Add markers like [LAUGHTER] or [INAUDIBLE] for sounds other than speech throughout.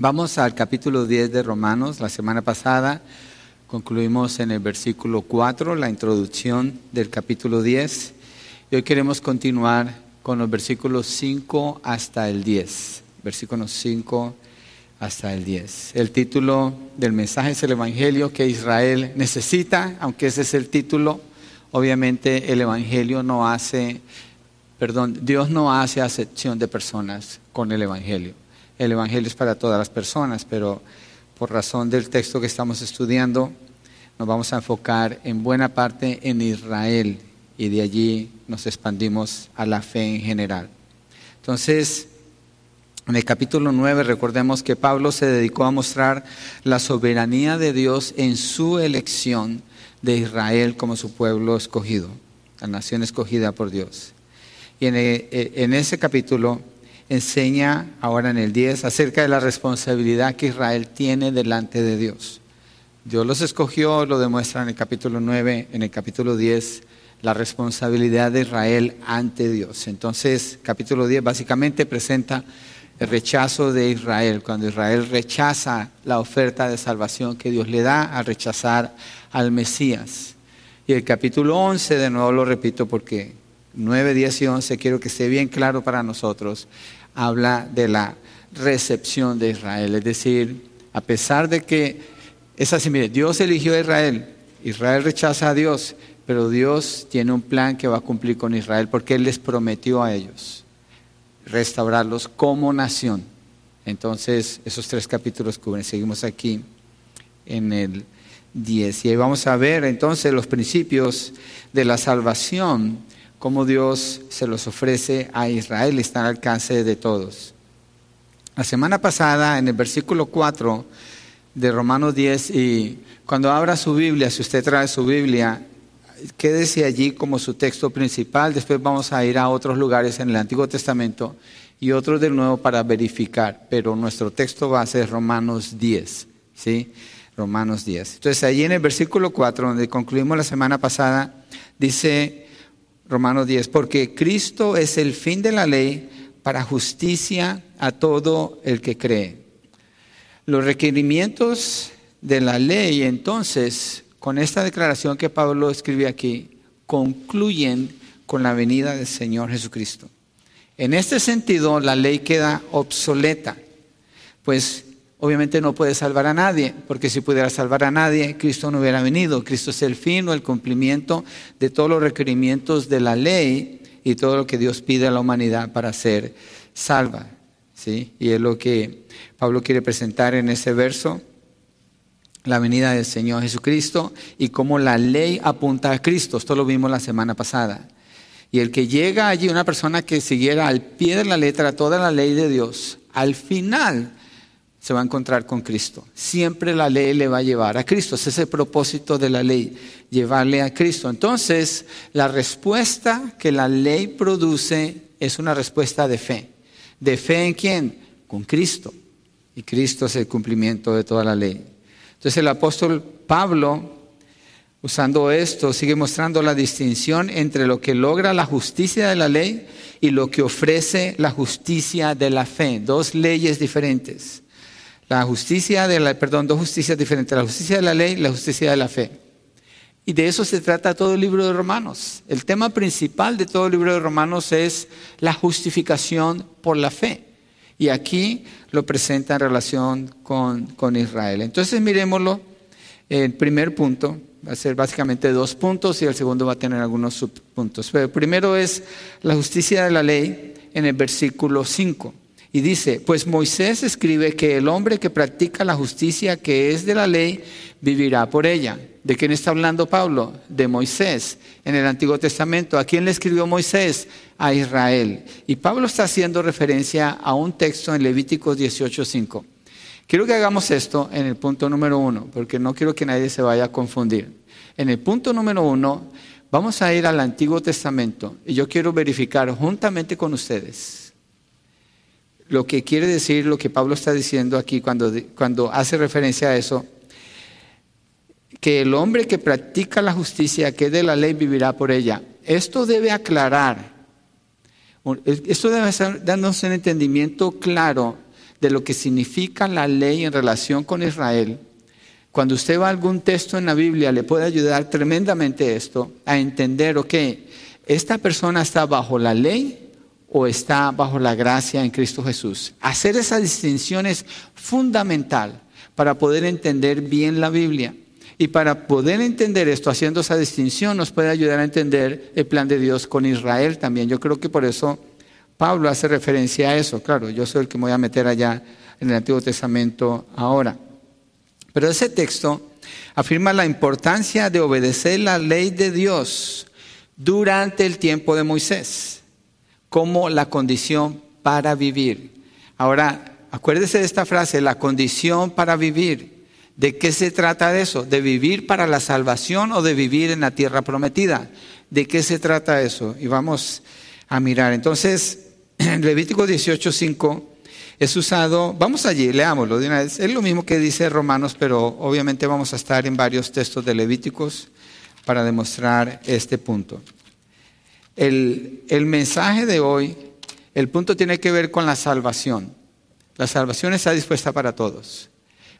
Vamos al capítulo 10 de Romanos. La semana pasada concluimos en el versículo 4, la introducción del capítulo 10. Y hoy queremos continuar con los versículos 5 hasta el 10. Versículos 5 hasta el 10. El título del mensaje es el Evangelio que Israel necesita, aunque ese es el título. Obviamente el Evangelio no hace, perdón, Dios no hace acepción de personas con el Evangelio el Evangelio es para todas las personas, pero por razón del texto que estamos estudiando, nos vamos a enfocar en buena parte en Israel y de allí nos expandimos a la fe en general. Entonces, en el capítulo 9 recordemos que Pablo se dedicó a mostrar la soberanía de Dios en su elección de Israel como su pueblo escogido, la nación escogida por Dios. Y en, en ese capítulo enseña ahora en el 10 acerca de la responsabilidad que Israel tiene delante de Dios. Dios los escogió, lo demuestra en el capítulo 9, en el capítulo 10, la responsabilidad de Israel ante Dios. Entonces, capítulo 10 básicamente presenta el rechazo de Israel, cuando Israel rechaza la oferta de salvación que Dios le da al rechazar al Mesías. Y el capítulo 11, de nuevo lo repito porque 9, 10 y 11 quiero que esté bien claro para nosotros, habla de la recepción de Israel. Es decir, a pesar de que es así, mire, Dios eligió a Israel, Israel rechaza a Dios, pero Dios tiene un plan que va a cumplir con Israel porque Él les prometió a ellos restaurarlos como nación. Entonces, esos tres capítulos cubren. Seguimos aquí en el 10. Y ahí vamos a ver entonces los principios de la salvación cómo Dios se los ofrece a Israel está al alcance de todos. La semana pasada, en el versículo 4 de Romanos 10, y cuando abra su Biblia, si usted trae su Biblia, quédese allí como su texto principal, después vamos a ir a otros lugares en el Antiguo Testamento y otros del Nuevo para verificar, pero nuestro texto a ser Romanos 10, ¿sí? Romanos 10. Entonces, allí en el versículo 4, donde concluimos la semana pasada, dice Romanos 10, porque Cristo es el fin de la ley para justicia a todo el que cree. Los requerimientos de la ley, entonces, con esta declaración que Pablo escribe aquí, concluyen con la venida del Señor Jesucristo. En este sentido, la ley queda obsoleta, pues obviamente no puede salvar a nadie, porque si pudiera salvar a nadie, Cristo no hubiera venido. Cristo es el fin o el cumplimiento de todos los requerimientos de la ley y todo lo que Dios pide a la humanidad para ser salva. ¿sí? Y es lo que Pablo quiere presentar en ese verso, la venida del Señor Jesucristo y cómo la ley apunta a Cristo. Esto lo vimos la semana pasada. Y el que llega allí, una persona que siguiera al pie de la letra toda la ley de Dios, al final se va a encontrar con Cristo. Siempre la ley le va a llevar a Cristo. Ese es el propósito de la ley, llevarle a Cristo. Entonces, la respuesta que la ley produce es una respuesta de fe. ¿De fe en quién? Con Cristo. Y Cristo es el cumplimiento de toda la ley. Entonces el apóstol Pablo, usando esto, sigue mostrando la distinción entre lo que logra la justicia de la ley y lo que ofrece la justicia de la fe. Dos leyes diferentes. La justicia de la, perdón, dos justicias diferentes, la justicia de la ley y la justicia de la fe. Y de eso se trata todo el libro de Romanos. El tema principal de todo el libro de Romanos es la justificación por la fe. Y aquí lo presenta en relación con, con Israel. Entonces miremoslo. El primer punto va a ser básicamente dos puntos y el segundo va a tener algunos subpuntos. Pero el primero es la justicia de la ley en el versículo 5. Y dice, pues Moisés escribe que el hombre que practica la justicia que es de la ley vivirá por ella. ¿De quién está hablando Pablo? De Moisés en el Antiguo Testamento. ¿A quién le escribió Moisés? A Israel. Y Pablo está haciendo referencia a un texto en Levíticos 18.5. Quiero que hagamos esto en el punto número uno, porque no quiero que nadie se vaya a confundir. En el punto número uno, vamos a ir al Antiguo Testamento y yo quiero verificar juntamente con ustedes lo que quiere decir lo que Pablo está diciendo aquí cuando, cuando hace referencia a eso, que el hombre que practica la justicia, que de la ley, vivirá por ella. Esto debe aclarar, esto debe darnos un entendimiento claro de lo que significa la ley en relación con Israel, cuando usted va a algún texto en la Biblia, le puede ayudar tremendamente esto a entender, ok, esta persona está bajo la ley o está bajo la gracia en Cristo Jesús. Hacer esa distinción es fundamental para poder entender bien la Biblia. Y para poder entender esto, haciendo esa distinción, nos puede ayudar a entender el plan de Dios con Israel también. Yo creo que por eso Pablo hace referencia a eso. Claro, yo soy el que me voy a meter allá en el Antiguo Testamento ahora. Pero ese texto afirma la importancia de obedecer la ley de Dios durante el tiempo de Moisés como la condición para vivir. Ahora, acuérdese de esta frase, la condición para vivir. ¿De qué se trata eso? ¿De vivir para la salvación o de vivir en la tierra prometida? ¿De qué se trata eso? Y vamos a mirar. Entonces, en [CLEARS THROAT] Levítico 18:5 es usado, vamos allí, leámoslo de una vez. Es lo mismo que dice Romanos, pero obviamente vamos a estar en varios textos de Levíticos para demostrar este punto. El, el mensaje de hoy, el punto tiene que ver con la salvación. La salvación está dispuesta para todos.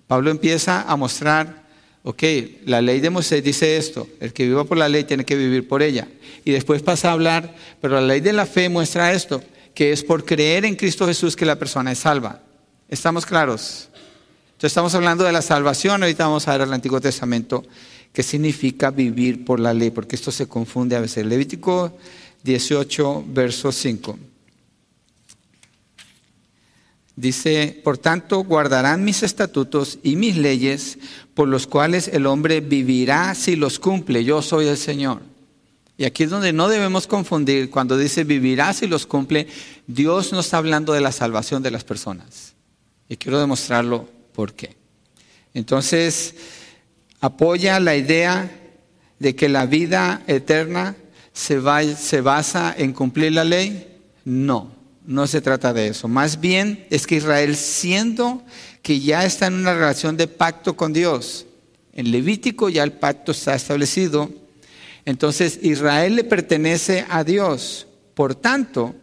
Pablo empieza a mostrar, ok, la ley de Moisés dice esto, el que viva por la ley tiene que vivir por ella. Y después pasa a hablar, pero la ley de la fe muestra esto, que es por creer en Cristo Jesús que la persona es salva. ¿Estamos claros? Entonces estamos hablando de la salvación, ahorita vamos a ver al Antiguo Testamento qué significa vivir por la ley, porque esto se confunde a veces. Levítico 18, verso 5. Dice, por tanto, guardarán mis estatutos y mis leyes, por los cuales el hombre vivirá si los cumple. Yo soy el Señor. Y aquí es donde no debemos confundir, cuando dice vivirá si los cumple, Dios no está hablando de la salvación de las personas. Y quiero demostrarlo por qué. Entonces, apoya la idea de que la vida eterna se, se basa en cumplir la ley. No, no se trata de eso. Más bien es que Israel, siendo que ya está en una relación de pacto con Dios, en Levítico ya el pacto está establecido, entonces Israel le pertenece a Dios. Por tanto,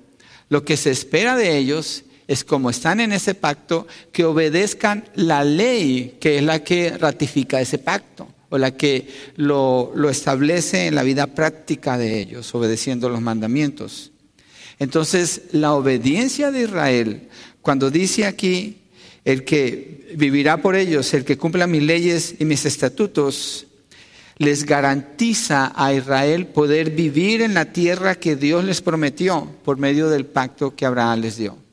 lo que se espera de ellos es como están en ese pacto, que obedezcan la ley que es la que ratifica ese pacto o la que lo, establece en la vida práctica de ellos, obedeciendo los mandamientos. Entonces, la obediencia de Israel, cuando dice aquí, el que vivirá por ellos, el que cumpla mis leyes y mis estatutos, les garantiza a Israel poder vivir en la tierra que Dios les prometió por medio del pacto que Abraham les dio.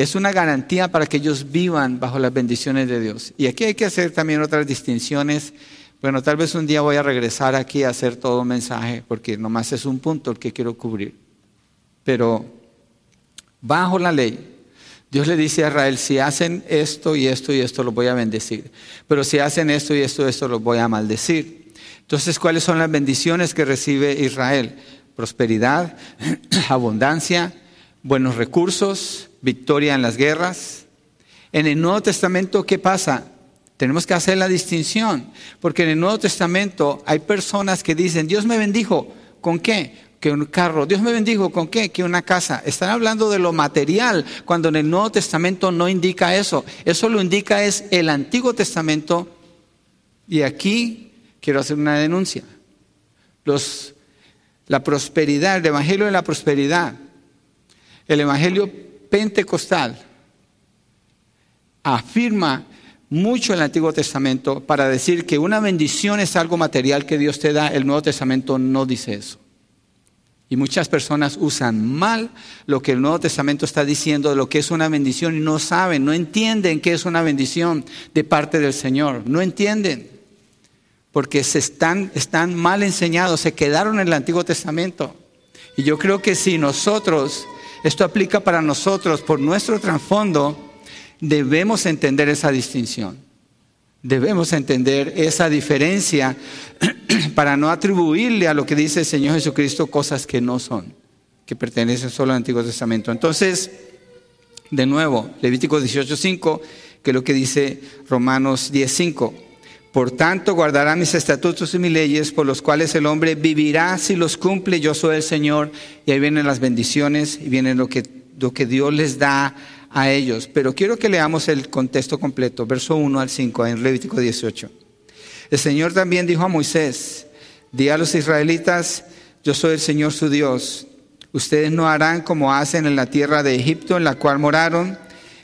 Es una garantía para que ellos vivan bajo las bendiciones de Dios. Y aquí hay que hacer también otras distinciones. Bueno, tal vez un día voy a regresar aquí a hacer todo un mensaje, porque nomás es un punto el que quiero cubrir. Pero bajo la ley, Dios le dice a Israel, si hacen esto y esto y esto, los voy a bendecir. Pero si hacen esto y esto y esto, los voy a maldecir. Entonces, ¿cuáles son las bendiciones que recibe Israel? Prosperidad, [CLEARS THROAT] abundancia, buenos recursos, victoria en las guerras. En el Nuevo Testamento, ¿qué pasa? Tenemos que hacer la distinción, porque en el Nuevo Testamento hay personas que dicen, Dios me bendijo, ¿con qué? que un carro. Dios me bendijo con qué? Que una casa. Están hablando de lo material, cuando en el Nuevo Testamento no indica eso. Eso lo indica es el Antiguo Testamento. Y aquí quiero hacer una denuncia. La prosperidad, el Evangelio de la prosperidad, el Evangelio pentecostal, afirma mucho el Antiguo Testamento para decir que una bendición es algo material que Dios te da. El Nuevo Testamento no dice eso. Y muchas personas usan mal lo que el Nuevo Testamento está diciendo de lo que es una bendición y no saben, no entienden qué es una bendición de parte del Señor. No entienden. Porque se están, están mal enseñados, se quedaron en el Antiguo Testamento. Y yo creo que si nosotros, esto aplica para nosotros por nuestro trasfondo, debemos entender esa distinción. Debemos entender esa diferencia [CLEARS THROAT] para no atribuirle a lo que dice el Señor Jesucristo cosas que no son, que pertenecen solo al Antiguo Testamento. Entonces, de nuevo, Levítico 18.5, que es lo que dice Romanos 10.5. Por tanto, guardará mis estatutos y mis leyes, por los cuales el hombre vivirá si los cumple. Yo soy el Señor. Y ahí vienen las bendiciones y viene lo que, lo que Dios les da a ellos. Pero quiero que leamos el contexto completo, verso 1 al 5 en Levítico 18. El Señor también dijo a Moisés, di a los israelitas, yo soy el Señor su Dios. Ustedes no harán como hacen en la tierra de Egipto en la cual moraron,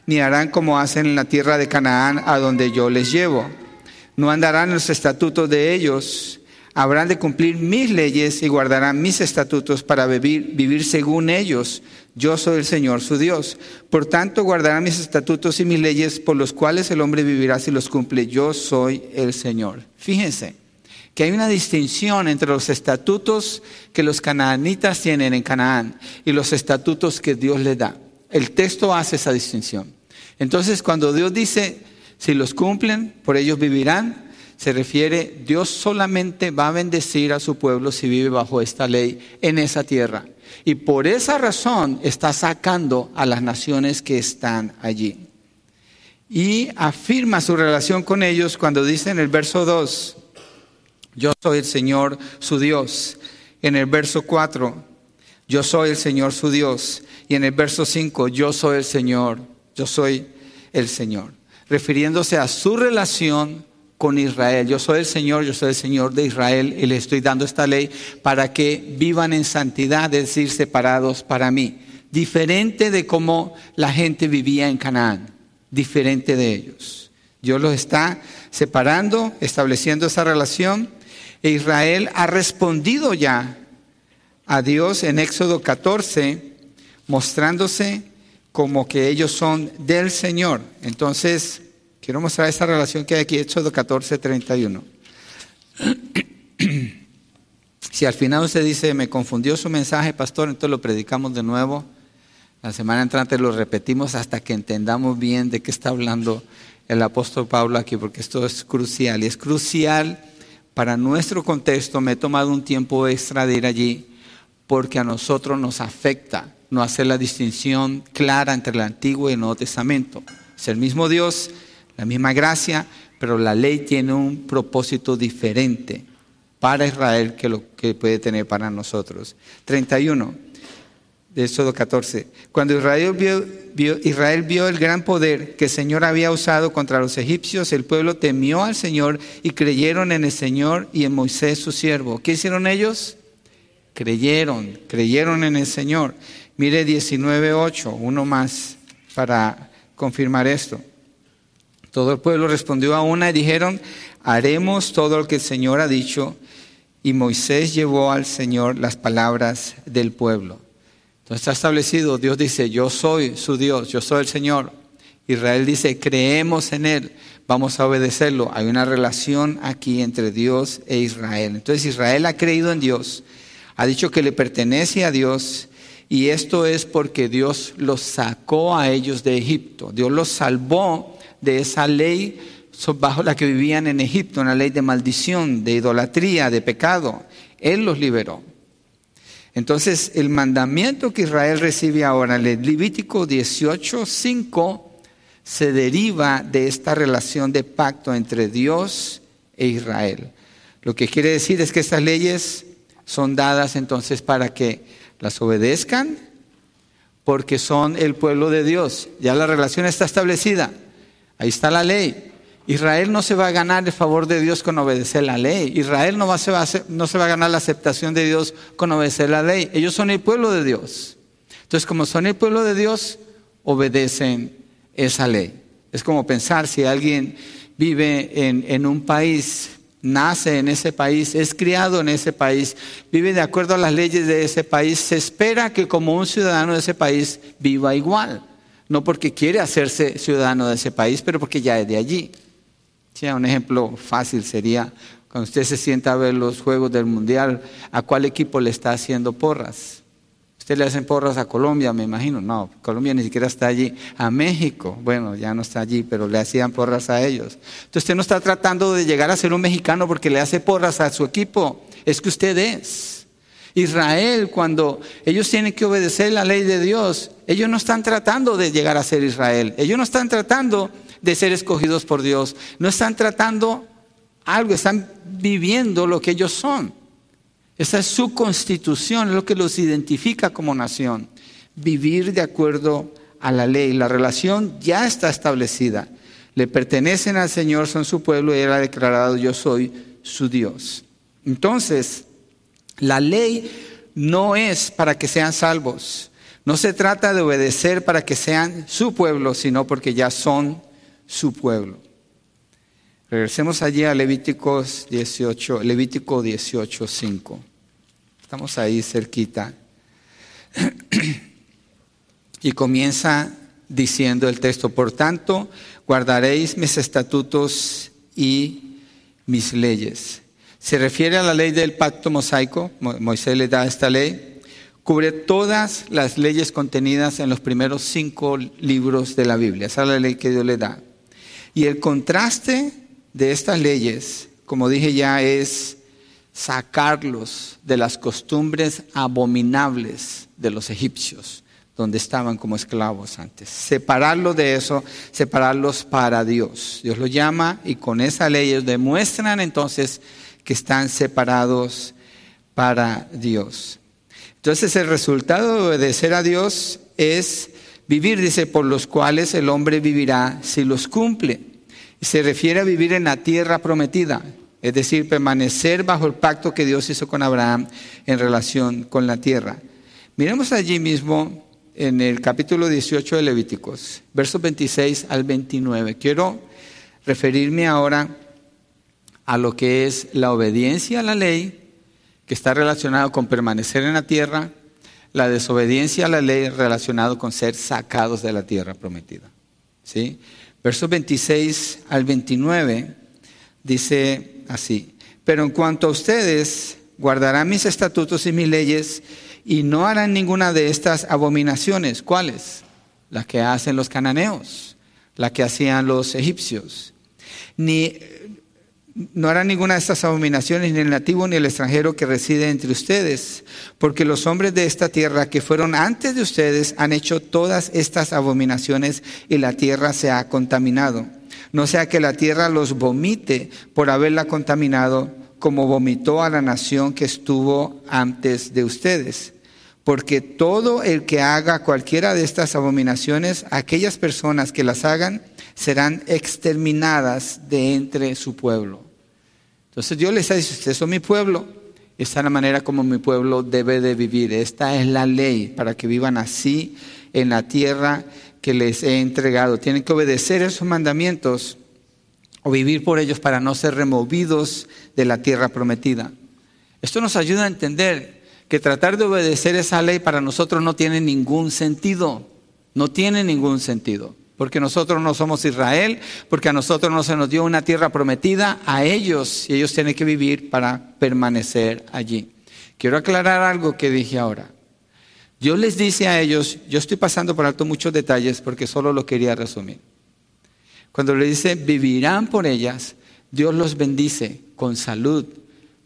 ni harán como hacen en la tierra de Canaán a donde yo les llevo. No andarán los estatutos de ellos, habrán de cumplir mis leyes y guardarán mis estatutos para vivir, vivir según ellos. Yo soy el Señor su Dios. Por tanto, guardarán mis estatutos y mis leyes por los cuales el hombre vivirá si los cumple. Yo soy el Señor. Fíjense que hay una distinción entre los estatutos que los canaanitas tienen en Canaán y los estatutos que Dios les da. El texto hace esa distinción. Entonces, cuando Dios dice, si los cumplen, por ellos vivirán, se refiere, Dios solamente va a bendecir a su pueblo si vive bajo esta ley en esa tierra. Y por esa razón está sacando a las naciones que están allí. Y afirma su relación con ellos cuando dice en el verso 2, yo soy el Señor su Dios. En el verso 4, yo soy el Señor su Dios. Y en el verso 5, yo soy el Señor, yo soy el Señor. Refiriéndose a su relación con Israel. Yo soy el Señor, yo soy el Señor de Israel y le estoy dando esta ley para que vivan en santidad, es decir, separados para mí. Diferente de cómo la gente vivía en Canaán, diferente de ellos. Dios los está separando, estableciendo esa relación e Israel ha respondido ya a Dios en Éxodo 14, mostrándose como que ellos son del Señor. Entonces, quiero mostrar esa relación que hay aquí, Éxodo 14, 31. [CLEARS THROAT] Si al final usted dice, me confundió su mensaje, pastor, entonces lo predicamos de nuevo. La semana entrante lo repetimos hasta que entendamos bien de qué está hablando el apóstol Pablo aquí, porque esto es crucial. Y es crucial para nuestro contexto, me he tomado un tiempo extra de ir allí porque a nosotros nos afecta no hacer la distinción clara entre el Antiguo y el Nuevo Testamento. Es el mismo Dios, la misma gracia, pero la ley tiene un propósito diferente para Israel que lo que puede tener para nosotros. 31 de Éxodo 14. Cuando Israel vio, Israel vio el gran poder que el Señor había usado contra los egipcios, el pueblo temió al Señor y creyeron en el Señor y en Moisés su siervo. ¿Qué hicieron ellos? Creyeron, creyeron en el Señor. Mire 19.8, uno más para confirmar esto. Todo el pueblo respondió a una y dijeron, haremos todo lo que el Señor ha dicho. Y Moisés llevó al Señor las palabras del pueblo. Entonces está establecido, Dios dice, yo soy su Dios, yo soy el Señor. Israel dice, creemos en Él, vamos a obedecerlo. Hay una relación aquí entre Dios e Israel. Entonces Israel ha creído en Dios, ha dicho que le pertenece a Dios y esto es porque Dios los sacó a ellos de Egipto. Dios los salvó de esa ley bajo la que vivían en Egipto, una ley de maldición, de idolatría, de pecado. Él los liberó. Entonces, el mandamiento que Israel recibe ahora, el Levítico 18, 5, se deriva de esta relación de pacto entre Dios e Israel. Lo que quiere decir es que estas leyes son dadas entonces para que las obedezcan, porque son el pueblo de Dios. Ya la relación está establecida. Ahí está la ley. Israel no se va a ganar el favor de Dios con obedecer la ley. Israel no, va, se va a, no se va a ganar la aceptación de Dios con obedecer la ley. Ellos son el pueblo de Dios. Entonces, como son el pueblo de Dios, obedecen esa ley. Es como pensar si alguien vive en, en un país, nace en ese país, es criado en ese país, vive de acuerdo a las leyes de ese país, se espera que como un ciudadano de ese país viva igual. No porque quiere hacerse ciudadano de ese país, pero porque ya es de allí un ejemplo fácil sería cuando usted se sienta a ver los juegos del mundial, ¿a cuál equipo le está haciendo porras? Usted le hacen porras a Colombia, me imagino. No, Colombia ni siquiera está allí. A México, bueno, ya no está allí, pero le hacían porras a ellos. Entonces usted no está tratando de llegar a ser un mexicano porque le hace porras a su equipo. Es que usted es. Israel, cuando ellos tienen que obedecer la ley de Dios, ellos no están tratando de llegar a ser Israel. Ellos no están tratando de ser escogidos por Dios. No están tratando algo, están viviendo lo que ellos son. Esa es su constitución, lo que los identifica como nación. Vivir de acuerdo a la ley. La relación ya está establecida. Le pertenecen al Señor, son su pueblo y Él ha declarado yo soy su Dios. Entonces, la ley no es para que sean salvos. No se trata de obedecer para que sean su pueblo, sino porque ya son su pueblo. Regresemos allí a Levíticos 18, Levítico 18, 5. Estamos ahí cerquita. [CLEARS THROAT] y comienza diciendo el texto, por tanto, guardaréis mis estatutos y mis leyes. Se refiere a la ley del pacto mosaico, Moisés le da esta ley, cubre todas las leyes contenidas en los primeros cinco libros de la Biblia, esa es la ley que Dios le da. Y el contraste de estas leyes, como dije ya, es sacarlos de las costumbres abominables de los egipcios, donde estaban como esclavos antes. Separarlos de eso, separarlos para Dios. Dios los llama y con esa ley demuestran entonces que están separados para Dios. Entonces el resultado de obedecer a Dios es vivir, dice, por los cuales el hombre vivirá si los cumple. Se refiere a vivir en la tierra prometida, es decir, permanecer bajo el pacto que Dios hizo con Abraham en relación con la tierra. Miremos allí mismo en el capítulo 18 de Levíticos, versos 26 al 29. Quiero referirme ahora a lo que es la obediencia a la ley, que está relacionado con permanecer en la tierra, la desobediencia a la ley relacionado con ser sacados de la tierra prometida. ¿Sí? Versos 26 al 29 dice así, pero en cuanto a ustedes, guardarán mis estatutos y mis leyes y no harán ninguna de estas abominaciones. ¿Cuáles? Las que hacen los cananeos, las que hacían los egipcios. Ni no harán ninguna de estas abominaciones ni el nativo ni el extranjero que reside entre ustedes, porque los hombres de esta tierra que fueron antes de ustedes han hecho todas estas abominaciones y la tierra se ha contaminado. No sea que la tierra los vomite por haberla contaminado, como vomitó a la nación que estuvo antes de ustedes. Porque todo el que haga cualquiera de estas abominaciones, aquellas personas que las hagan, serán exterminadas de entre su pueblo. Entonces Dios les está diciendo, ustedes son mi pueblo, esta es la manera como mi pueblo debe de vivir, esta es la ley para que vivan así en la tierra que les he entregado. Tienen que obedecer esos mandamientos o vivir por ellos para no ser removidos de la tierra prometida. Esto nos ayuda a entender que tratar de obedecer esa ley para nosotros no tiene ningún sentido, no tiene ningún sentido porque nosotros no somos Israel, porque a nosotros no se nos dio una tierra prometida, a ellos, y ellos tienen que vivir para permanecer allí. Quiero aclarar algo que dije ahora. Dios les dice a ellos, yo estoy pasando por alto muchos detalles porque solo lo quería resumir. Cuando le dice, vivirán por ellas, Dios los bendice con salud,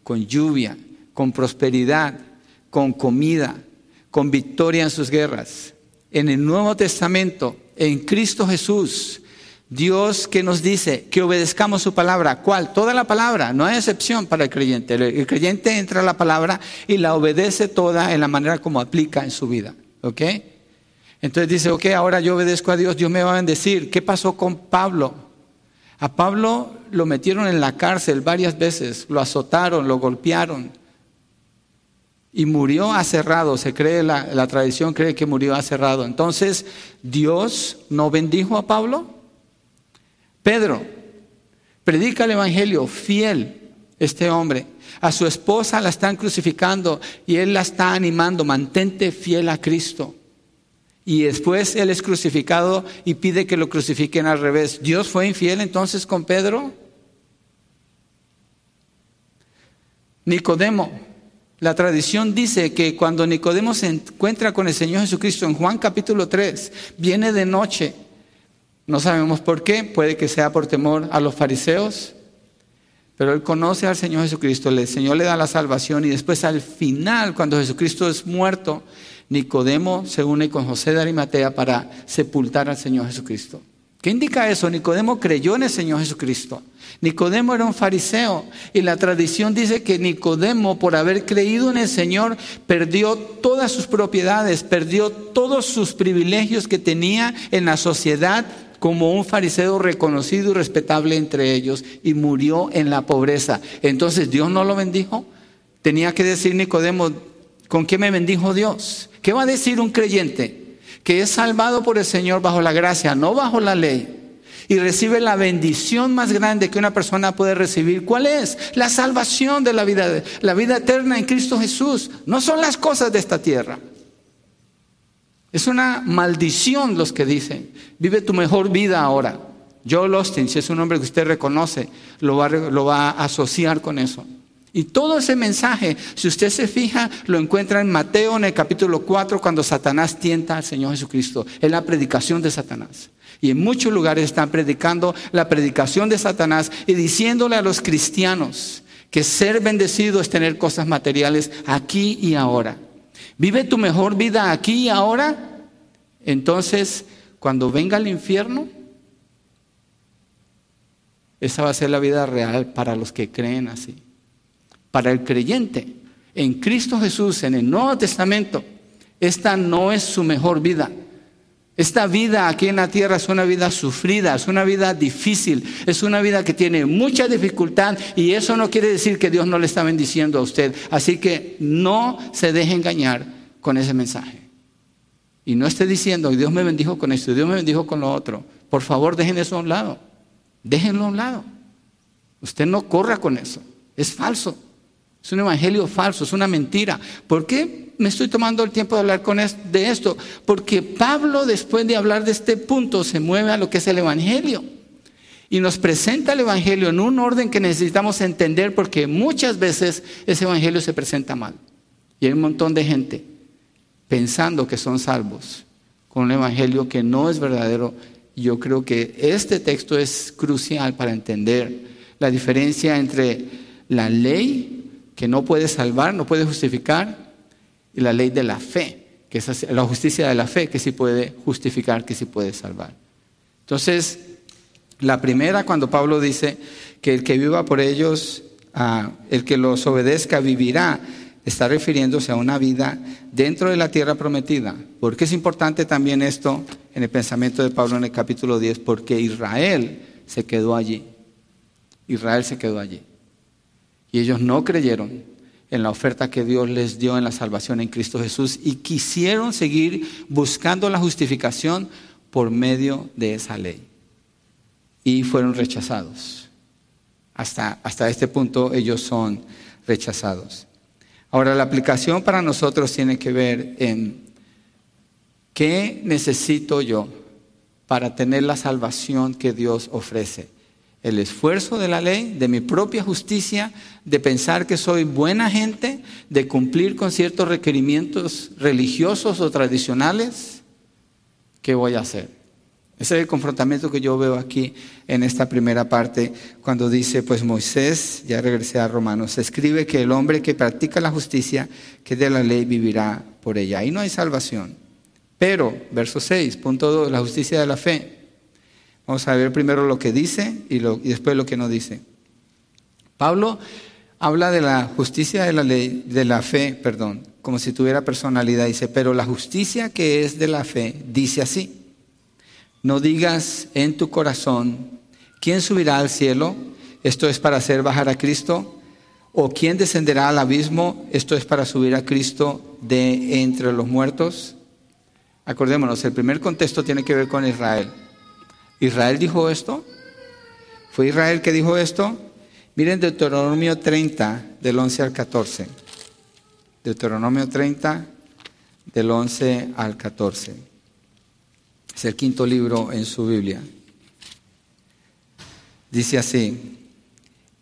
con lluvia, con prosperidad, con comida, con victoria en sus guerras. En el Nuevo Testamento en Cristo Jesús. Dios que nos dice que obedezcamos su palabra. ¿Cuál? Toda la palabra. No hay excepción para el creyente. El creyente entra a la palabra y la obedece toda en la manera como aplica en su vida. ¿Ok? Entonces dice, ok, ahora yo obedezco a Dios, Dios me va a bendecir. ¿Qué pasó con Pablo? A Pablo lo metieron en la cárcel varias veces, lo azotaron, lo golpearon y murió aserrado, se cree, la, tradición cree que murió aserrado. Entonces, ¿Dios no bendijo a Pablo? Pedro, predica el Evangelio, fiel este hombre. A su esposa la están crucificando y él la está animando, mantente fiel a Cristo. Y después él es crucificado y pide que lo crucifiquen al revés. ¿Dios fue infiel entonces con Pedro? Nicodemo, la tradición dice que cuando Nicodemo se encuentra con el Señor Jesucristo en Juan capítulo 3, viene de noche. No sabemos por qué, puede que sea por temor a los fariseos, pero él conoce al Señor Jesucristo, el Señor le da la salvación y después al final, cuando Jesucristo es muerto, Nicodemo se une con José de Arimatea para sepultar al Señor Jesucristo. ¿Qué indica eso? Nicodemo creyó en el Señor Jesucristo. Nicodemo era un fariseo y la tradición dice que Nicodemo, por haber creído en el Señor, perdió todas sus propiedades, perdió todos sus privilegios que tenía en la sociedad como un fariseo reconocido y respetable entre ellos y murió en la pobreza. Entonces Dios no lo bendijo. Tenía que decir Nicodemo, ¿con qué me bendijo Dios? ¿Qué va a decir un creyente? Que es salvado por el Señor bajo la gracia, no bajo la ley, y recibe la bendición más grande que una persona puede recibir. ¿Cuál es? La salvación de la vida, la vida eterna en Cristo Jesús. No son las cosas de esta tierra. Es una maldición los que dicen, vive tu mejor vida ahora. Joel Austin, si es un hombre que usted reconoce, lo va, lo va a asociar con eso. Y todo ese mensaje, si usted se fija, lo encuentra en Mateo en el capítulo 4, cuando Satanás tienta al Señor Jesucristo. Es la predicación de Satanás. Y en muchos lugares están predicando la predicación de Satanás y diciéndole a los cristianos que ser bendecido es tener cosas materiales aquí y ahora. Vive tu mejor vida aquí y ahora. Entonces, cuando venga el infierno, esa va a ser la vida real para los que creen así para el creyente en Cristo Jesús, en el Nuevo Testamento, esta no es su mejor vida. Esta vida aquí en la tierra es una vida sufrida, es una vida difícil, es una vida que tiene mucha dificultad y eso no quiere decir que Dios no le está bendiciendo a usted. Así que no se deje engañar con ese mensaje. Y no esté diciendo, Dios me bendijo con esto, Dios me bendijo con lo otro. Por favor, dejen eso a un lado. Déjenlo a un lado. Usted no corra con eso. Es falso. Es un evangelio falso, es una mentira. ¿Por qué me estoy tomando el tiempo de hablar con de esto? Porque Pablo, después de hablar de este punto, se mueve a lo que es el evangelio. Y nos presenta el evangelio en un orden que necesitamos entender porque muchas veces ese evangelio se presenta mal. Y hay un montón de gente pensando que son salvos con un evangelio que no es verdadero. Yo creo que este texto es crucial para entender la diferencia entre la ley que no puede salvar, no puede justificar, y la ley de la fe, que es la justicia de la fe, que sí puede justificar, que sí puede salvar. Entonces, la primera, cuando Pablo dice que el que viva por ellos, ah, el que los obedezca, vivirá, está refiriéndose a una vida dentro de la tierra prometida. ¿Por qué es importante también esto en el pensamiento de Pablo en el capítulo 10? Porque Israel se quedó allí. Israel se quedó allí. Y ellos no creyeron en la oferta que Dios les dio en la salvación en Cristo Jesús y quisieron seguir buscando la justificación por medio de esa ley. Y fueron rechazados. Hasta, hasta este punto ellos son rechazados. Ahora, la aplicación para nosotros tiene que ver en qué necesito yo para tener la salvación que Dios ofrece el esfuerzo de la ley, de mi propia justicia, de pensar que soy buena gente, de cumplir con ciertos requerimientos religiosos o tradicionales, ¿qué voy a hacer? Ese es el confrontamiento que yo veo aquí en esta primera parte, cuando dice, pues Moisés, ya regresé a Romanos, escribe que el hombre que practica la justicia, que de la ley vivirá por ella. Ahí no hay salvación. Pero, verso 6, punto 2, la justicia de la fe. Vamos a ver primero lo que dice y, después lo que no dice. Pablo habla de la justicia de la ley, de la fe, perdón, como si tuviera personalidad. Dice, pero la justicia que es de la fe dice así: No digas en tu corazón, ¿quién subirá al cielo? Esto es para hacer bajar a Cristo. ¿O quién descenderá al abismo? Esto es para subir a Cristo de entre los muertos. Acordémonos, el primer contexto tiene que ver con Israel. ¿Israel dijo esto? ¿Fue Israel que dijo esto? Miren Deuteronomio 30, del 11 al 14. Deuteronomio 30, del 11 al 14. Es el quinto libro en su Biblia. Dice así,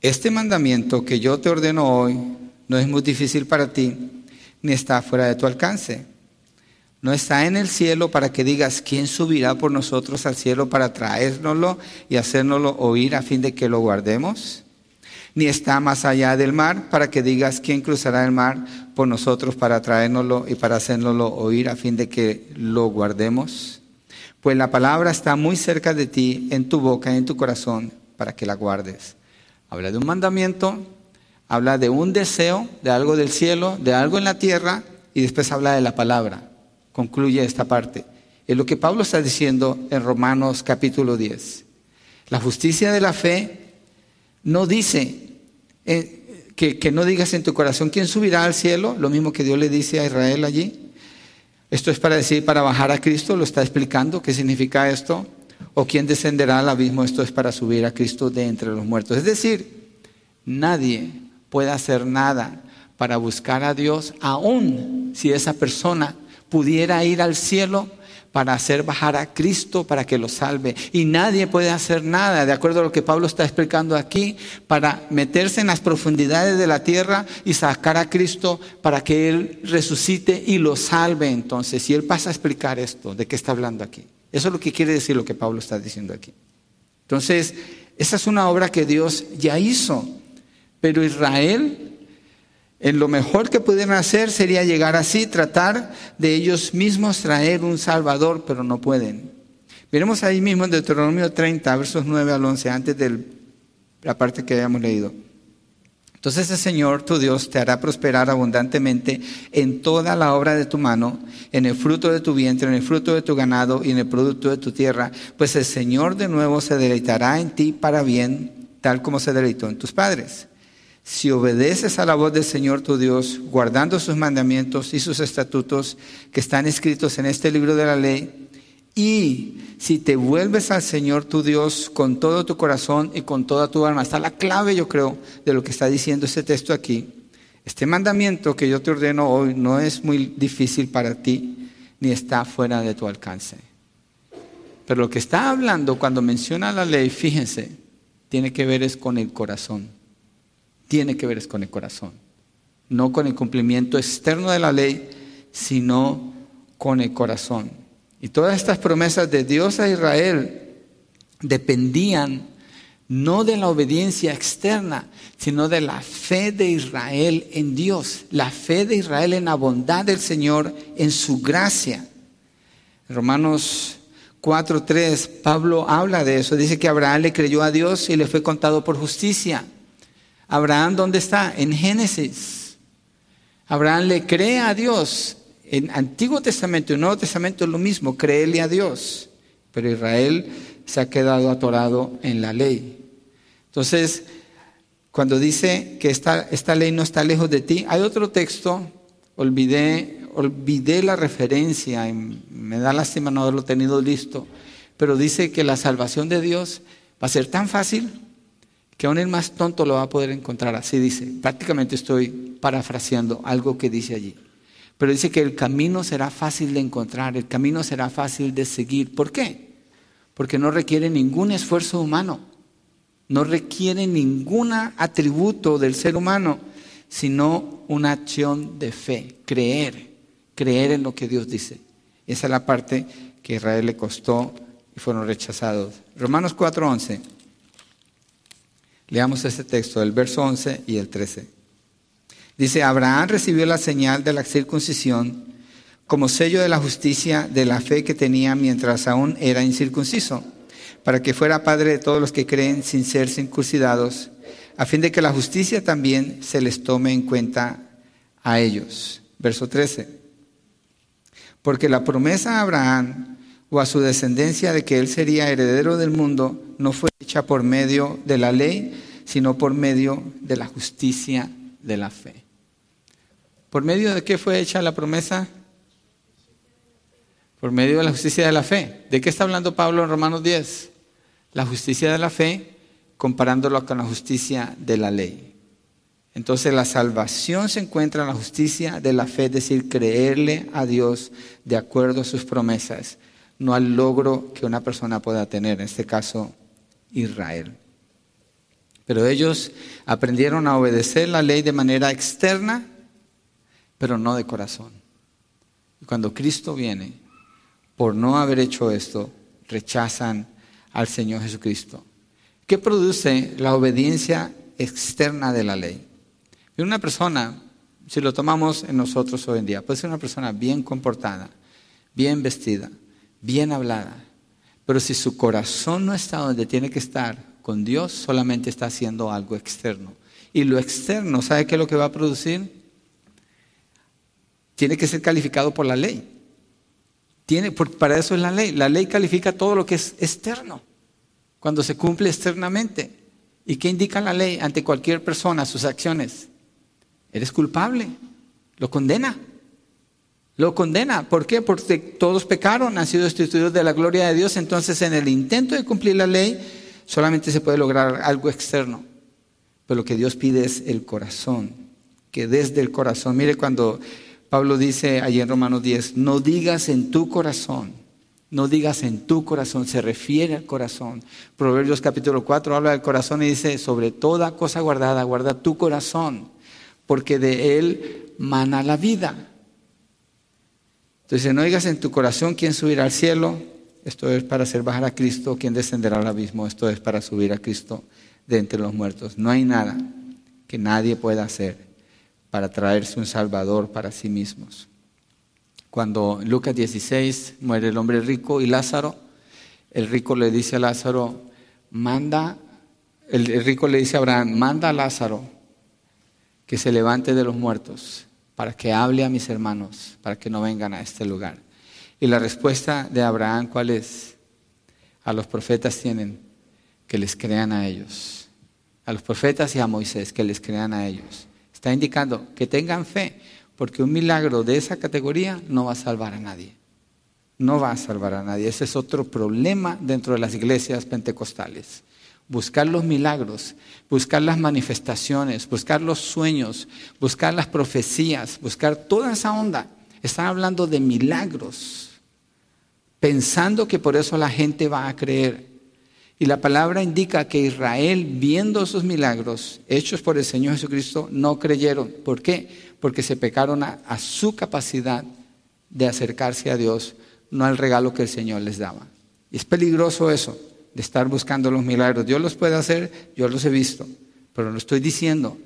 este mandamiento que yo te ordeno hoy no es muy difícil para ti, ni está fuera de tu alcance no está en el cielo para que digas, ¿quién subirá por nosotros al cielo para traérnoslo y hacérnoslo oír a fin de que lo guardemos? Ni está más allá del mar para que digas, ¿quién cruzará el mar por nosotros para traérnoslo y para hacérnoslo oír a fin de que lo guardemos? Pues la palabra está muy cerca de ti, en tu boca y en tu corazón, para que la guardes. Habla de un mandamiento, habla de un deseo, de algo del cielo, de algo en la tierra, y después habla de la palabra. Concluye esta parte. Es lo que Pablo está diciendo en Romanos capítulo 10. La justicia de la fe no dice eh, que, que no digas en tu corazón quién subirá al cielo, lo mismo que Dios le dice a Israel allí. Esto es para decir, para bajar a Cristo, lo está explicando, qué significa esto. O quién descenderá al abismo, esto es para subir a Cristo de entre los muertos. Es decir, nadie puede hacer nada para buscar a Dios, aun si esa persona pudiera ir al cielo para hacer bajar a Cristo para que lo salve. Y nadie puede hacer nada, de acuerdo a lo que Pablo está explicando aquí, para meterse en las profundidades de la tierra y sacar a Cristo para que Él resucite y lo salve. Entonces, si Él pasa a explicar esto, ¿de qué está hablando aquí? Eso es lo que quiere decir lo que Pablo está diciendo aquí. Entonces, esa es una obra que Dios ya hizo, pero Israel en lo mejor que pudieran hacer sería llegar así, tratar de ellos mismos traer un Salvador, pero no pueden. Veremos ahí mismo en Deuteronomio 30, versos 9 al 11, antes de la parte que hayamos leído. Entonces el Señor, tu Dios, te hará prosperar abundantemente en toda la obra de tu mano, en el fruto de tu vientre, en el fruto de tu ganado y en el producto de tu tierra, pues el Señor de nuevo se deleitará en ti para bien, tal como se deleitó en tus padres si obedeces a la voz del Señor tu Dios, guardando sus mandamientos y sus estatutos que están escritos en este libro de la ley, y si te vuelves al Señor tu Dios con todo tu corazón y con toda tu alma, está la clave yo creo de lo que está diciendo este texto aquí. Este mandamiento que yo te ordeno hoy no es muy difícil para ti ni está fuera de tu alcance. Pero lo que está hablando cuando menciona la ley, fíjense, tiene que ver es con el corazón tiene que ver es con el corazón. No con el cumplimiento externo de la ley, sino con el corazón. Y todas estas promesas de Dios a Israel dependían no de la obediencia externa, sino de la fe de Israel en Dios, la fe de Israel en la bondad del Señor, en su gracia. Romanos 4.3, Pablo habla de eso, dice que Abraham le creyó a Dios y le fue contado por justicia. Abraham, ¿dónde está? En Génesis. Abraham le cree a Dios. En Antiguo Testamento y Nuevo Testamento es lo mismo, créele a Dios. Pero Israel se ha quedado atorado en la ley. Entonces, cuando dice que esta, esta ley no está lejos de ti, hay otro texto, olvidé, olvidé la referencia, y me da lástima no haberlo tenido listo, pero dice que la salvación de Dios va a ser tan fácil que aún el más tonto lo va a poder encontrar. Así dice. Prácticamente estoy parafraseando algo que dice allí. Pero dice que el camino será fácil de encontrar, el camino será fácil de seguir. ¿Por qué? Porque no requiere ningún esfuerzo humano, no requiere ningún atributo del ser humano, sino una acción de fe, creer, creer en lo que Dios dice. Esa es la parte que a Israel le costó y fueron rechazados. Romanos 4:11. Leamos este texto, el verso 11 y el 13. Dice, Abraham recibió la señal de la circuncisión como sello de la justicia de la fe que tenía mientras aún era incircunciso, para que fuera padre de todos los que creen sin ser circuncidados, a fin de que la justicia también se les tome en cuenta a ellos. Verso 13. Porque la promesa a Abraham o a su descendencia de que él sería heredero del mundo no fue hecha por medio de la ley, sino por medio de la justicia de la fe. ¿Por medio de qué fue hecha la promesa? Por medio de la justicia de la fe. ¿De qué está hablando Pablo en Romanos 10? La justicia de la fe comparándolo con la justicia de la ley. Entonces la salvación se encuentra en la justicia de la fe, es decir, creerle a Dios de acuerdo a sus promesas no al logro que una persona pueda tener, en este caso Israel. Pero ellos aprendieron a obedecer la ley de manera externa, pero no de corazón. Y cuando Cristo viene, por no haber hecho esto, rechazan al Señor Jesucristo. ¿Qué produce la obediencia externa de la ley? Una persona, si lo tomamos en nosotros hoy en día, puede ser una persona bien comportada, bien vestida, bien hablada, Pero si su corazón no está donde tiene que estar con Dios, solamente está haciendo algo externo. Y lo externo, ¿sabe qué es lo que va a producir? Tiene que ser calificado por la ley. Tiene, para eso es la ley. La ley califica todo lo que es externo, cuando se cumple externamente. ¿Y qué indica la ley ante cualquier persona, sus acciones? Eres culpable, lo condena. Lo condena. ¿Por qué? Porque todos pecaron, han sido destituidos de la gloria de Dios. Entonces, en el intento de cumplir la ley, solamente se puede lograr algo externo. Pero lo que Dios pide es el corazón. Que desde el corazón, mire cuando Pablo dice allí en Romanos 10, no digas en tu corazón, no digas en tu corazón, se refiere al corazón. Proverbios capítulo 4 habla del corazón y dice, sobre toda cosa guardada, guarda tu corazón, porque de él mana la vida. Entonces, no digas en tu corazón quién subirá al cielo, esto es para hacer bajar a Cristo, quién descenderá al abismo, esto es para subir a Cristo de entre los muertos. No hay nada que nadie pueda hacer para traerse un Salvador para sí mismos. Cuando Lucas 16 muere el hombre rico y Lázaro, el rico le dice a Lázaro, manda, el rico le dice a Abraham, manda a Lázaro que se levante de los muertos para que hable a mis hermanos, para que no vengan a este lugar. Y la respuesta de Abraham, ¿cuál es? A los profetas tienen que les crean a ellos. A los profetas y a Moisés, que les crean a ellos. Está indicando que tengan fe, porque un milagro de esa categoría no va a salvar a nadie. No va a salvar a nadie. Ese es otro problema dentro de las iglesias pentecostales buscar los milagros, buscar las manifestaciones, buscar los sueños, buscar las profecías, buscar toda esa onda. Están hablando de milagros, pensando que por eso la gente va a creer. Y la palabra indica que Israel, viendo esos milagros hechos por el Señor Jesucristo, no creyeron. ¿Por qué? Porque se pecaron a, su capacidad de acercarse a Dios, no al regalo que el Señor les daba. Y es peligroso eso de estar buscando los milagros. Dios los puede hacer, yo los he visto, pero lo estoy diciendo.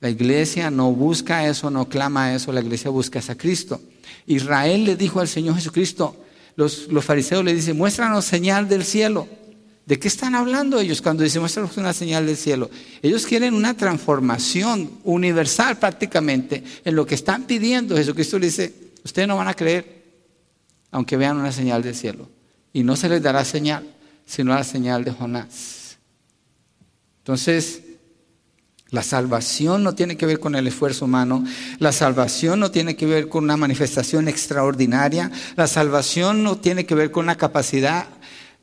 La iglesia no busca eso, no clama eso, la iglesia busca a Cristo. Israel le dijo al Señor Jesucristo, los, los fariseos le dicen, muéstranos señal del cielo. ¿De qué están hablando ellos cuando dicen muéstranos una señal del cielo? Ellos quieren una transformación universal prácticamente en lo que están pidiendo. Jesucristo le dice, ustedes no van a creer aunque vean una señal del cielo. Y no se les dará señal sino la señal de Jonás. Entonces, la salvación no tiene que ver con el esfuerzo humano, la salvación no tiene que ver con una manifestación extraordinaria, la salvación no tiene que ver con una capacidad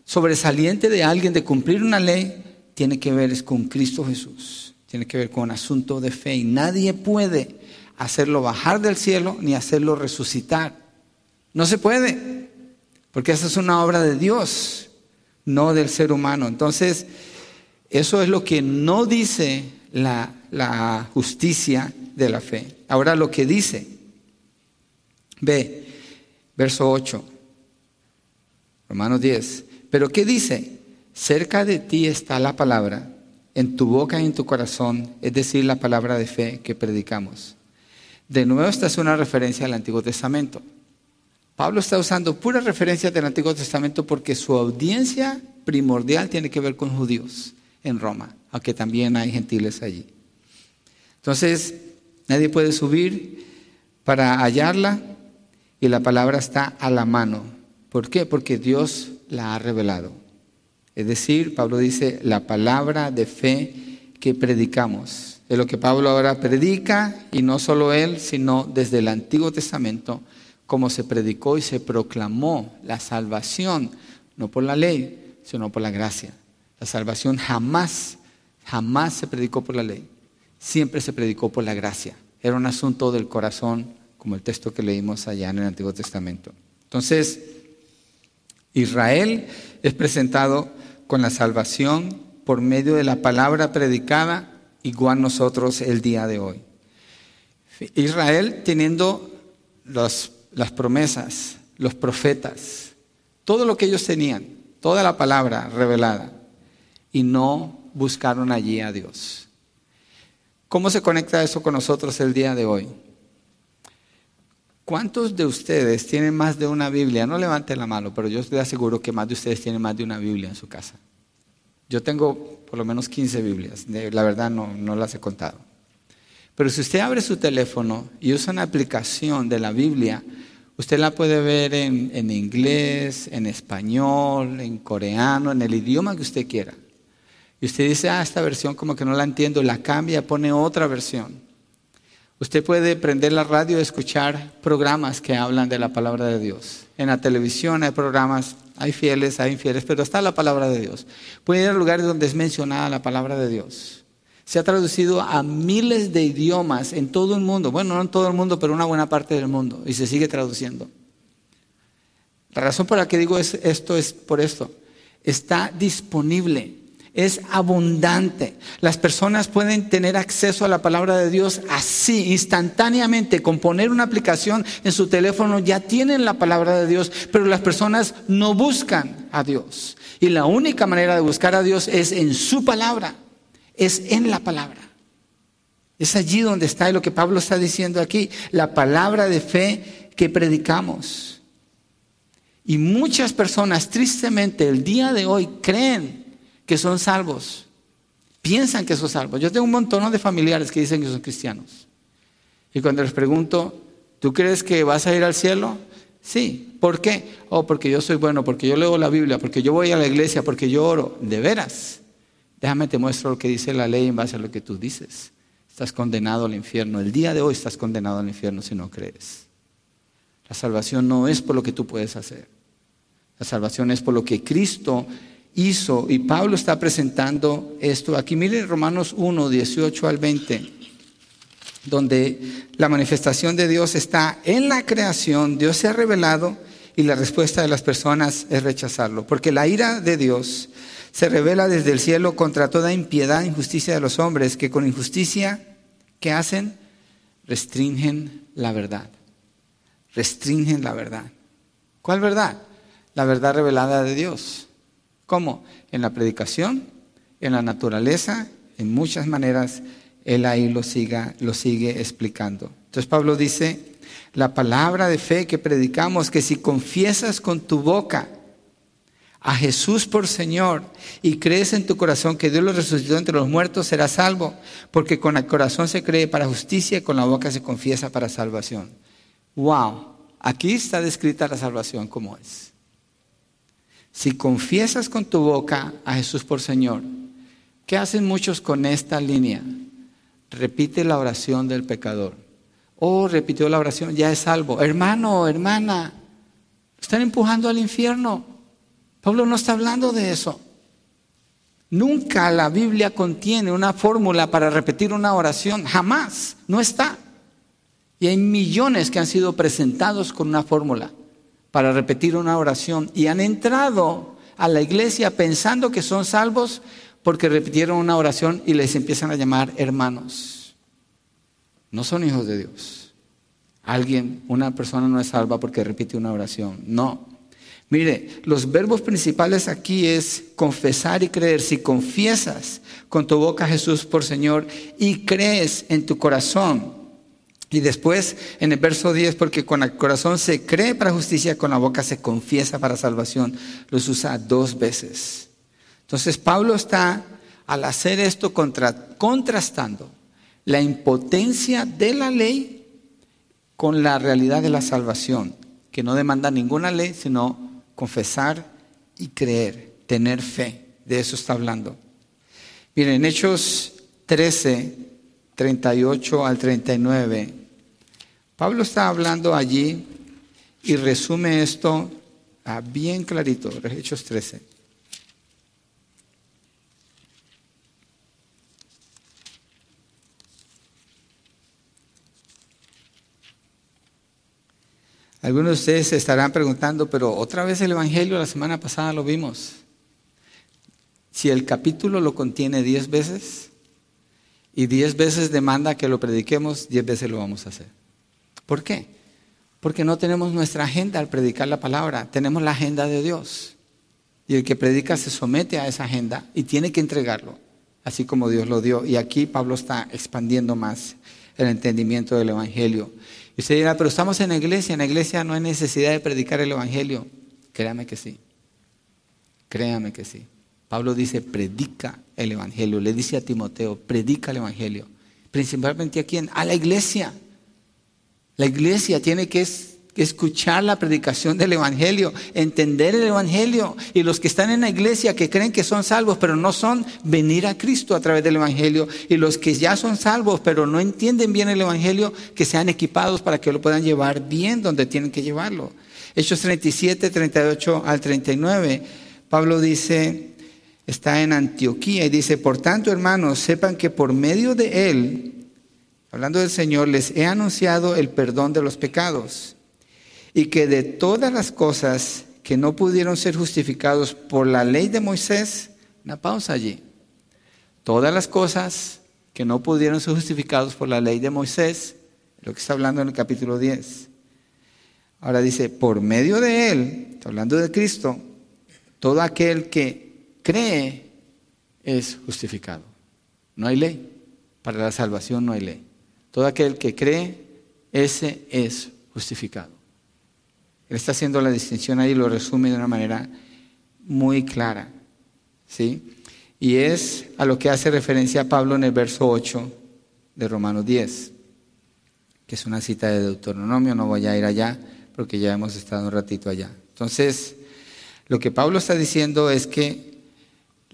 sobresaliente de alguien de cumplir una ley, tiene que ver con Cristo Jesús, tiene que ver con un asunto de fe y nadie puede hacerlo bajar del cielo ni hacerlo resucitar. No se puede, porque esa es una obra de Dios no del ser humano. Entonces, eso es lo que no dice la, justicia de la fe. Ahora lo que dice, ve, verso 8, Romanos 10, pero ¿qué dice? Cerca de ti está la palabra, en tu boca y en tu corazón, es decir, la palabra de fe que predicamos. De nuevo, esta es una referencia al Antiguo Testamento. Pablo está usando puras referencias del Antiguo Testamento porque su audiencia primordial tiene que ver con judíos en Roma, aunque también hay gentiles allí. Entonces, nadie puede subir para hallarla y la palabra está a la mano. ¿Por qué? Porque Dios la ha revelado. Es decir, Pablo dice, la palabra de fe que predicamos. Es lo que Pablo ahora predica y no solo él, sino desde el Antiguo Testamento como se predicó y se proclamó la salvación, no por la ley, sino por la gracia. La salvación jamás, jamás se predicó por la ley, siempre se predicó por la gracia. Era un asunto del corazón, como el texto que leímos allá en el Antiguo Testamento. Entonces, Israel es presentado con la salvación por medio de la palabra predicada, igual nosotros el día de hoy. Israel teniendo los las promesas, los profetas, todo lo que ellos tenían, toda la palabra revelada, y no buscaron allí a Dios. ¿Cómo se conecta eso con nosotros el día de hoy? ¿Cuántos de ustedes tienen más de una Biblia? No levanten la mano, pero yo estoy aseguro que más de ustedes tienen más de una Biblia en su casa. Yo tengo por lo menos 15 Biblias, la verdad no, no las he contado. Pero si usted abre su teléfono y usa una aplicación de la Biblia, usted la puede ver en, inglés, en español, en coreano, en el idioma que usted quiera. Y usted dice, ah, esta versión como que no la entiendo, la cambia, pone otra versión. Usted puede prender la radio y escuchar programas que hablan de la palabra de Dios. En la televisión hay programas, hay fieles, hay infieles, pero está la palabra de Dios. Puede ir a lugares donde es mencionada la palabra de Dios. Se ha traducido a miles de idiomas en todo el mundo. Bueno, no en todo el mundo, pero una buena parte del mundo. Y se sigue traduciendo. La razón por la que digo esto es por esto. Está disponible es abundante. Las personas pueden tener acceso a la palabra de Dios así, instantáneamente. Con poner una aplicación en su teléfono ya tienen la palabra de Dios, pero las personas no buscan a Dios. Y la única manera de buscar a Dios es en su palabra, es en la palabra. Es allí donde está lo que Pablo está diciendo aquí, la palabra de fe que predicamos. Y muchas personas, tristemente, el día de hoy creen que son salvos. Piensan que son salvos. Yo tengo un montón de familiares que dicen que son cristianos. Y cuando les pregunto, ¿tú crees que vas a ir al cielo? Sí. ¿Por qué? Oh, porque yo soy bueno, porque yo leo la Biblia, porque yo voy a la iglesia, porque yo oro. De veras. Déjame te muestro lo que dice la ley en base a lo que tú dices. Estás condenado al infierno. El día de hoy estás condenado al infierno si no crees. La salvación no es por lo que tú puedes hacer. La salvación es por lo que Cristo hizo. Y Pablo está presentando esto. Aquí miren Romanos 1, 18 al 20, donde la manifestación de Dios está en la creación, Dios se ha revelado y la respuesta de las personas es rechazarlo. Porque la ira de Dios se revela desde el cielo contra toda impiedad e injusticia de los hombres que con injusticia, ¿qué hacen? Restringen la verdad. Restringen la verdad. ¿Cuál verdad? La verdad revelada de Dios. ¿Cómo? En la predicación, en la naturaleza, en muchas maneras, él ahí lo, siga, lo sigue explicando. Entonces Pablo dice, la palabra de fe que predicamos, que si confiesas con tu boca a Jesús por Señor y crees en tu corazón que Dios lo resucitó entre los muertos, serás salvo, porque con el corazón se cree para justicia y con la boca se confiesa para salvación. Wow, aquí está descrita la salvación como es. Si confiesas con tu boca a Jesús por Señor, ¿qué hacen muchos con esta línea? Repite la oración del pecador. Oh, repitió la oración, ya es salvo. Hermano, hermana, están empujando al infierno. Pablo no está hablando de eso. Nunca la Biblia contiene una fórmula para repetir una oración, jamás, no está. Y hay millones que han sido presentados con una fórmula para repetir una oración y han entrado a la iglesia pensando que son salvos porque repitieron una oración y les empiezan a llamar hermanos. No son hijos de Dios. Alguien, una persona no es salva porque repite una oración. No. Mire, los verbos principales aquí es confesar y creer. Si confiesas con tu boca a Jesús por Señor y crees en tu corazón y después en el verso 10, porque con el corazón se cree para justicia, con la boca se confiesa para salvación. Los usa dos veces. Entonces Pablo está, al hacer esto, contrastando la impotencia de la ley con la realidad de la salvación, que no demanda ninguna ley, sino confesar y creer, tener fe. De eso está hablando. Miren, en Hechos 13, 38 al 39, Pablo está hablando allí y resume esto ah, bien clarito, Hechos 13. Algunos de ustedes se estarán preguntando, pero otra vez el Evangelio, la semana pasada lo vimos. Si el capítulo lo contiene diez veces y diez veces demanda que lo prediquemos, diez veces lo vamos a hacer. ¿Por qué? Porque no tenemos nuestra agenda al predicar la palabra, tenemos la agenda de Dios. Y el que predica se somete a esa agenda y tiene que entregarlo, así como Dios lo dio. Y aquí Pablo está expandiendo más el entendimiento del Evangelio. Y usted dirá, pero estamos en la iglesia, en la iglesia no hay necesidad de predicar el Evangelio. Créame que sí. Créame que sí. Pablo dice, predica el Evangelio. Le dice a Timoteo, predica el Evangelio. Principalmente a quién? A la iglesia. La iglesia tiene que escuchar la predicación del Evangelio, entender el Evangelio. Y los que están en la iglesia que creen que son salvos, pero no son, venir a Cristo a través del Evangelio. Y los que ya son salvos, pero no entienden bien el Evangelio, que sean equipados para que lo puedan llevar bien donde tienen que llevarlo. Hechos 37, 38 al 39, Pablo dice, está en Antioquía y dice, por tanto hermanos, sepan que por medio de él, hablando del Señor, les he anunciado el perdón de los pecados y que de todas las cosas que no pudieron ser justificados por la ley de Moisés, una pausa allí, todas las cosas que no pudieron ser justificados por la ley de Moisés, lo que está hablando en el capítulo 10. Ahora dice, por medio de él, está hablando de Cristo, todo aquel que cree es justificado. No hay ley. Para la salvación no hay ley. Todo aquel que cree, ese es justificado. Él está haciendo la distinción ahí, lo resume de una manera muy clara. ¿sí? Y es a lo que hace referencia Pablo en el verso 8 de Romanos 10, que es una cita de Deuteronomio, no voy a ir allá porque ya hemos estado un ratito allá. Entonces, lo que Pablo está diciendo es que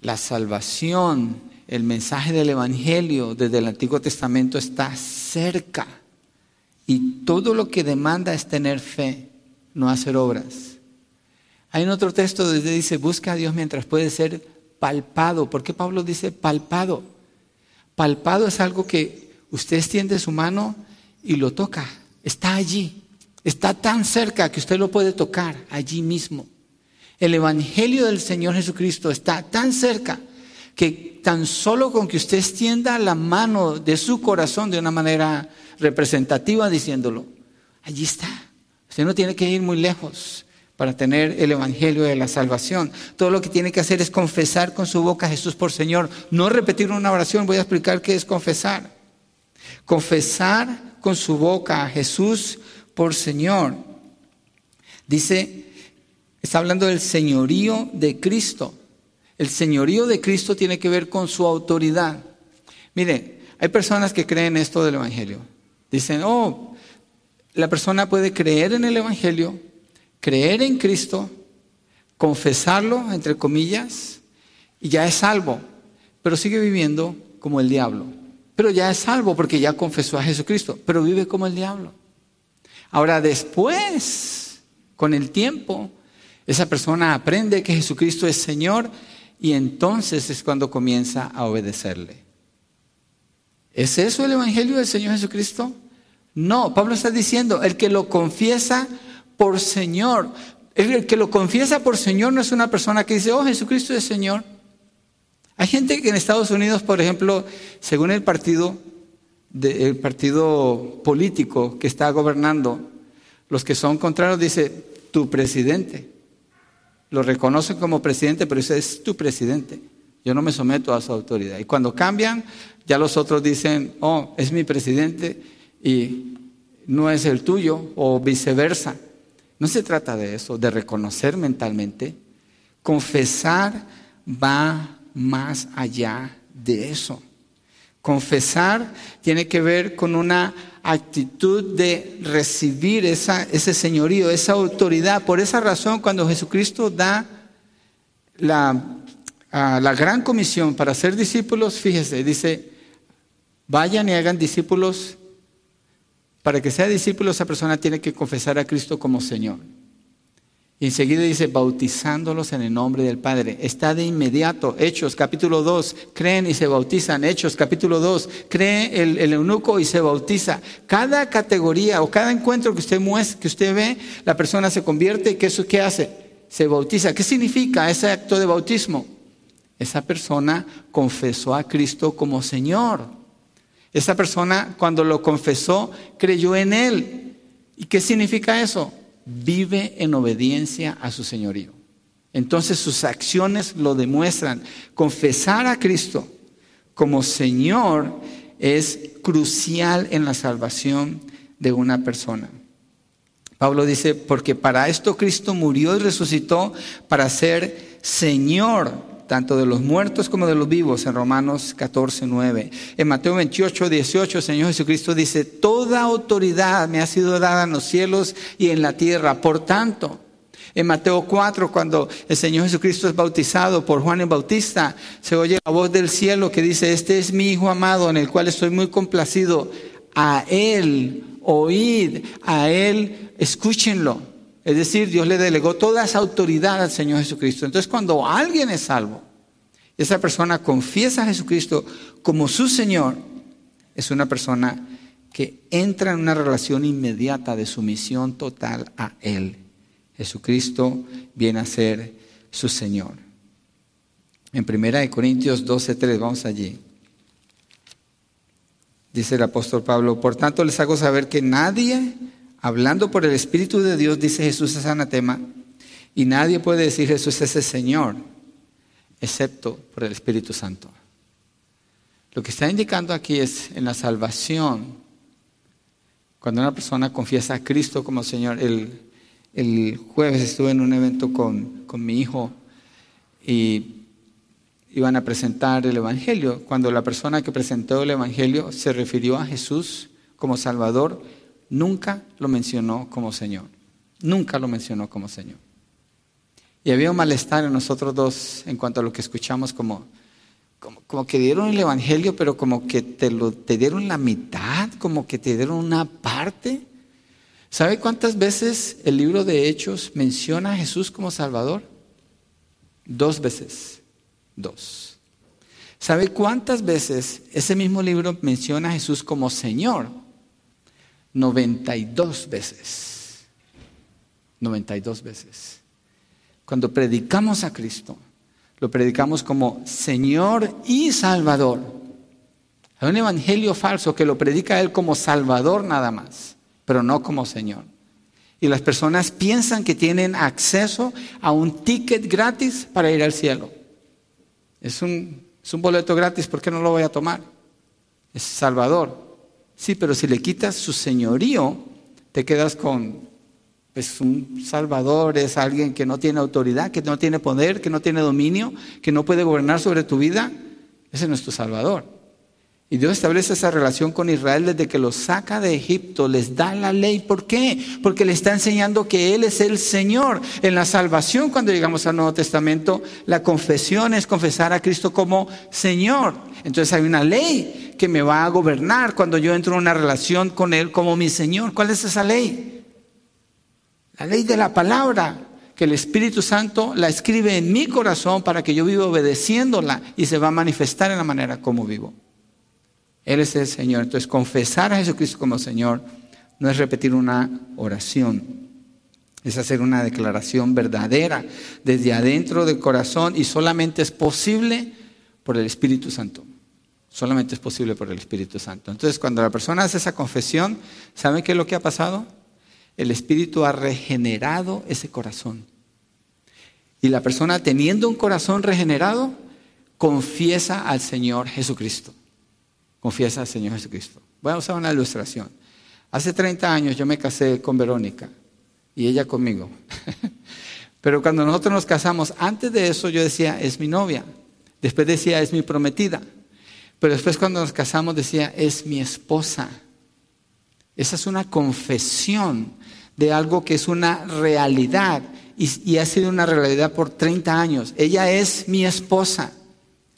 la salvación, el mensaje del Evangelio desde el Antiguo Testamento está cerca y todo lo que demanda es tener fe no hacer obras. Hay un otro texto donde dice, busca a Dios mientras puede ser palpado. ¿Por qué Pablo dice palpado? Palpado es algo que usted extiende su mano y lo toca. Está allí. Está tan cerca que usted lo puede tocar allí mismo. El Evangelio del Señor Jesucristo está tan cerca que tan solo con que usted extienda la mano de su corazón de una manera representativa diciéndolo, allí está. Usted no tiene que ir muy lejos para tener el Evangelio de la salvación. Todo lo que tiene que hacer es confesar con su boca a Jesús por Señor. No repetir una oración, voy a explicar qué es confesar. Confesar con su boca a Jesús por Señor. Dice, está hablando del señorío de Cristo. El señorío de Cristo tiene que ver con su autoridad. Mire, hay personas que creen esto del Evangelio. Dicen, oh, la persona puede creer en el Evangelio, creer en Cristo, confesarlo, entre comillas, y ya es salvo, pero sigue viviendo como el diablo. Pero ya es salvo porque ya confesó a Jesucristo, pero vive como el diablo. Ahora después, con el tiempo, esa persona aprende que Jesucristo es Señor y entonces es cuando comienza a obedecerle. ¿Es eso el Evangelio del Señor Jesucristo? No, Pablo está diciendo, el que lo confiesa por Señor, el que lo confiesa por Señor no es una persona que dice, oh, Jesucristo es Señor. Hay gente que en Estados Unidos, por ejemplo, según el partido, el partido político que está gobernando, los que son contrarios dice, tu presidente. Lo reconocen como presidente, pero ese es tu presidente. Yo no me someto a su autoridad. Y cuando cambian, ya los otros dicen, oh, es mi presidente y no es el tuyo o viceversa. No se trata de eso, de reconocer mentalmente. Confesar va más allá de eso. Confesar tiene que ver con una actitud de recibir esa, ese señorío, esa autoridad. Por esa razón, cuando Jesucristo da la, la gran comisión para ser discípulos, fíjese, dice, vayan y hagan discípulos para que sea discípulo, esa persona tiene que confesar a Cristo como Señor. Y enseguida dice, bautizándolos en el nombre del Padre. Está de inmediato. Hechos capítulo 2, creen y se bautizan. Hechos capítulo 2, cree el, eunuco y se bautiza. Cada categoría o cada encuentro que usted muestra, que usted ve, la persona se convierte y ¿qué, eso, qué hace? Se bautiza. ¿Qué significa ese acto de bautismo? Esa persona confesó a Cristo como Señor. Esa persona cuando lo confesó creyó en Él. ¿Y qué significa eso? Vive en obediencia a su señorío. Entonces sus acciones lo demuestran. Confesar a Cristo como Señor es crucial en la salvación de una persona. Pablo dice, porque para esto Cristo murió y resucitó para ser Señor tanto de los muertos como de los vivos, en Romanos 14, 9. En Mateo 28, 18, el Señor Jesucristo dice, toda autoridad me ha sido dada en los cielos y en la tierra. Por tanto, en Mateo 4, cuando el Señor Jesucristo es bautizado por Juan el Bautista, se oye la voz del cielo que dice, este es mi Hijo amado en el cual estoy muy complacido. A Él oíd, a Él escúchenlo. Es decir, Dios le delegó toda esa autoridad al Señor Jesucristo. Entonces, cuando alguien es salvo, esa persona confiesa a Jesucristo como su Señor, es una persona que entra en una relación inmediata de sumisión total a Él. Jesucristo viene a ser su Señor. En 1 Corintios 12:3, vamos allí. Dice el apóstol Pablo, por tanto les hago saber que nadie, hablando por el Espíritu de Dios, dice Jesús es anatema, y nadie puede decir Jesús es el Señor, excepto por el Espíritu Santo. Lo que está indicando aquí es en la salvación, cuando una persona confiesa a Cristo como Señor, el, el jueves estuve en un evento con, mi hijo y iban a presentar el Evangelio. Cuando la persona que presentó el Evangelio se refirió a Jesús como Salvador, nunca lo mencionó como Señor. Nunca lo mencionó como Señor. Y había un malestar en nosotros dos en cuanto a lo que escuchamos como, como, que dieron el Evangelio, pero como que te, lo, te dieron la mitad, como que te dieron una parte. ¿Sabe cuántas veces el libro de Hechos menciona a Jesús como Salvador? Dos veces. Dos. ¿Sabe cuántas veces ese mismo libro menciona a Jesús como Señor? 92 veces. 92 veces. Cuando predicamos a Cristo, lo predicamos como Señor y Salvador. Hay un evangelio falso que lo predica Él como Salvador nada más pero no como Señor. Y las personas piensan que tienen acceso a un ticket gratis para ir al cielo. Es un, boleto gratis, ¿por qué no lo voy a tomar? Es Salvador. Sí, pero si le quitas su señorío, te quedas con pues, un Salvador, es alguien que no tiene autoridad, que no tiene poder, que no tiene dominio, que no puede gobernar sobre tu vida. Ese no es tu Salvador. Y Dios establece esa relación con Israel desde que los saca de Egipto, les da la ley. ¿Por qué? Porque le está enseñando que Él es el Señor. En la salvación, cuando llegamos al Nuevo Testamento, la confesión es confesar a Cristo como Señor. Entonces hay una ley que me va a gobernar cuando yo entro en una relación con Él como mi Señor. ¿Cuál es esa ley? La ley de la palabra que el Espíritu Santo la escribe en mi corazón para que yo viva obedeciéndola y se va a manifestar en la manera como vivo. Él es el Señor. Entonces, confesar a Jesucristo como Señor no es repetir una oración, es hacer una declaración verdadera desde adentro del corazón y solamente es posible por el Espíritu Santo. Solamente es posible por el Espíritu Santo. Entonces, cuando la persona hace esa confesión, ¿saben qué es lo que ha pasado? El Espíritu ha regenerado ese corazón. Y la persona teniendo un corazón regenerado, confiesa al Señor Jesucristo confiesa al Señor Jesucristo. Voy a usar una ilustración. Hace 30 años yo me casé con Verónica y ella conmigo. [LAUGHS] Pero cuando nosotros nos casamos, antes de eso yo decía, es mi novia. Después decía, es mi prometida. Pero después cuando nos casamos decía, es mi esposa. Esa es una confesión de algo que es una realidad y, ha sido una realidad por 30 años. Ella es mi esposa.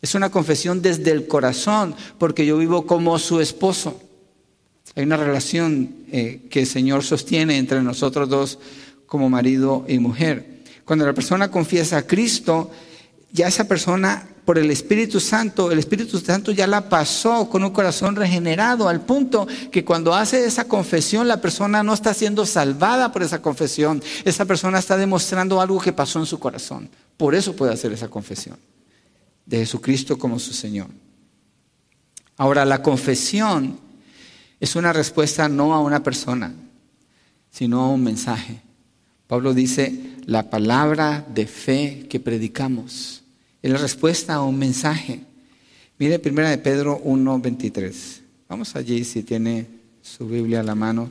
Es una confesión desde el corazón, porque yo vivo como su esposo. Hay una relación eh, que el Señor sostiene entre nosotros dos como marido y mujer. Cuando la persona confiesa a Cristo, ya esa persona, por el Espíritu Santo, el Espíritu Santo ya la pasó con un corazón regenerado, al punto que cuando hace esa confesión, la persona no está siendo salvada por esa confesión. Esa persona está demostrando algo que pasó en su corazón. Por eso puede hacer esa confesión de Jesucristo como su Señor. Ahora, la confesión es una respuesta no a una persona, sino a un mensaje. Pablo dice, la palabra de fe que predicamos en la respuesta a un mensaje. Mire, primera de Pedro 1, 23. Vamos allí si tiene su Biblia a la mano.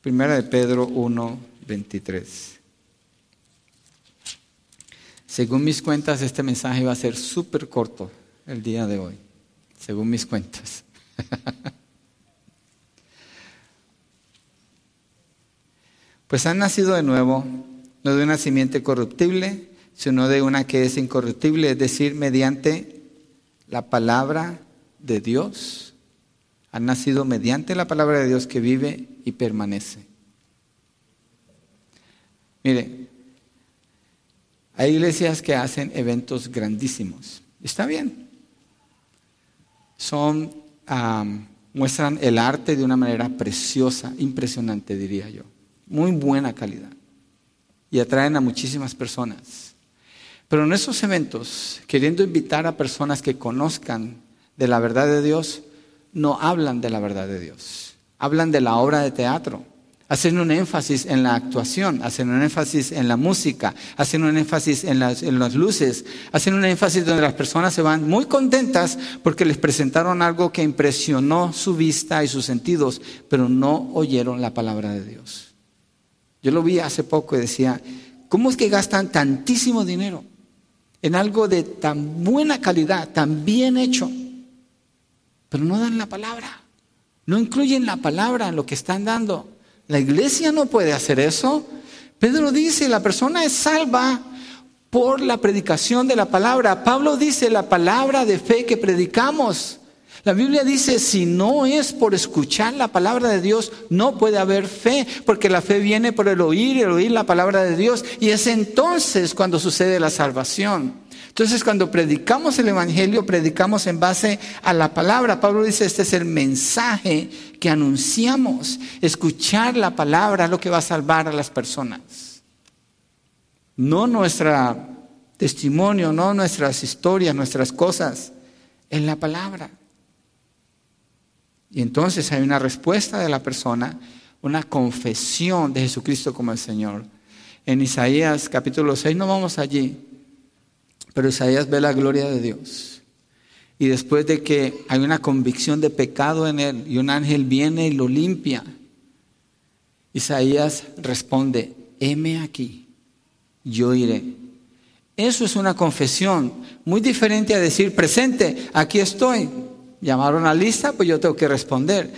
Primera de Pedro 1, 23. Según mis cuentas, este mensaje va a ser súper corto el día de hoy. Según mis cuentas. [LAUGHS] pues han nacido de nuevo no de una simiente corruptible, sino de una que es incorruptible, es decir, mediante la palabra de Dios. Han nacido mediante la palabra de Dios que vive y permanece. Mire, hay iglesias que hacen eventos grandísimos. Está bien. Son, muestran el arte de una manera preciosa, impresionante, diría yo. Muy buena calidad. Y atraen a muchísimas personas. Pero en esos eventos, queriendo invitar a personas que conozcan de la verdad de Dios, no hablan de la verdad de Dios. Hablan de la obra de teatro hacen un énfasis en la actuación, hacen un énfasis en la música, hacen un énfasis en las, luces, hacen un énfasis donde las personas se van muy contentas porque les presentaron algo que impresionó su vista y sus sentidos, pero no oyeron la palabra de Dios. Yo lo vi hace poco y decía, ¿cómo es que gastan tantísimo dinero en algo de tan buena calidad, tan bien hecho, pero no dan la palabra? No incluyen la palabra en lo que están dando. La iglesia no puede hacer eso. Pedro dice, la persona es salva por la predicación de la palabra. Pablo dice, la palabra de fe que predicamos. La Biblia dice, si no es por escuchar la palabra de Dios, no puede haber fe, porque la fe viene por el oír y el oír la palabra de Dios. Y es entonces cuando sucede la salvación. Entonces, cuando predicamos el Evangelio, predicamos en base a la palabra. Pablo dice, este es el mensaje que anunciamos. Escuchar la palabra es lo que va a salvar a las personas. No nuestro testimonio, no nuestras historias, nuestras cosas, en la palabra. Y entonces hay una respuesta de la persona, una confesión de Jesucristo como el Señor. En Isaías capítulo 6, no vamos allí, pero Isaías ve la gloria de Dios. Y después de que hay una convicción de pecado en él y un ángel viene y lo limpia, Isaías responde, heme aquí, yo iré. Eso es una confesión muy diferente a decir, presente, aquí estoy. Llamaron a lista, pues yo tengo que responder.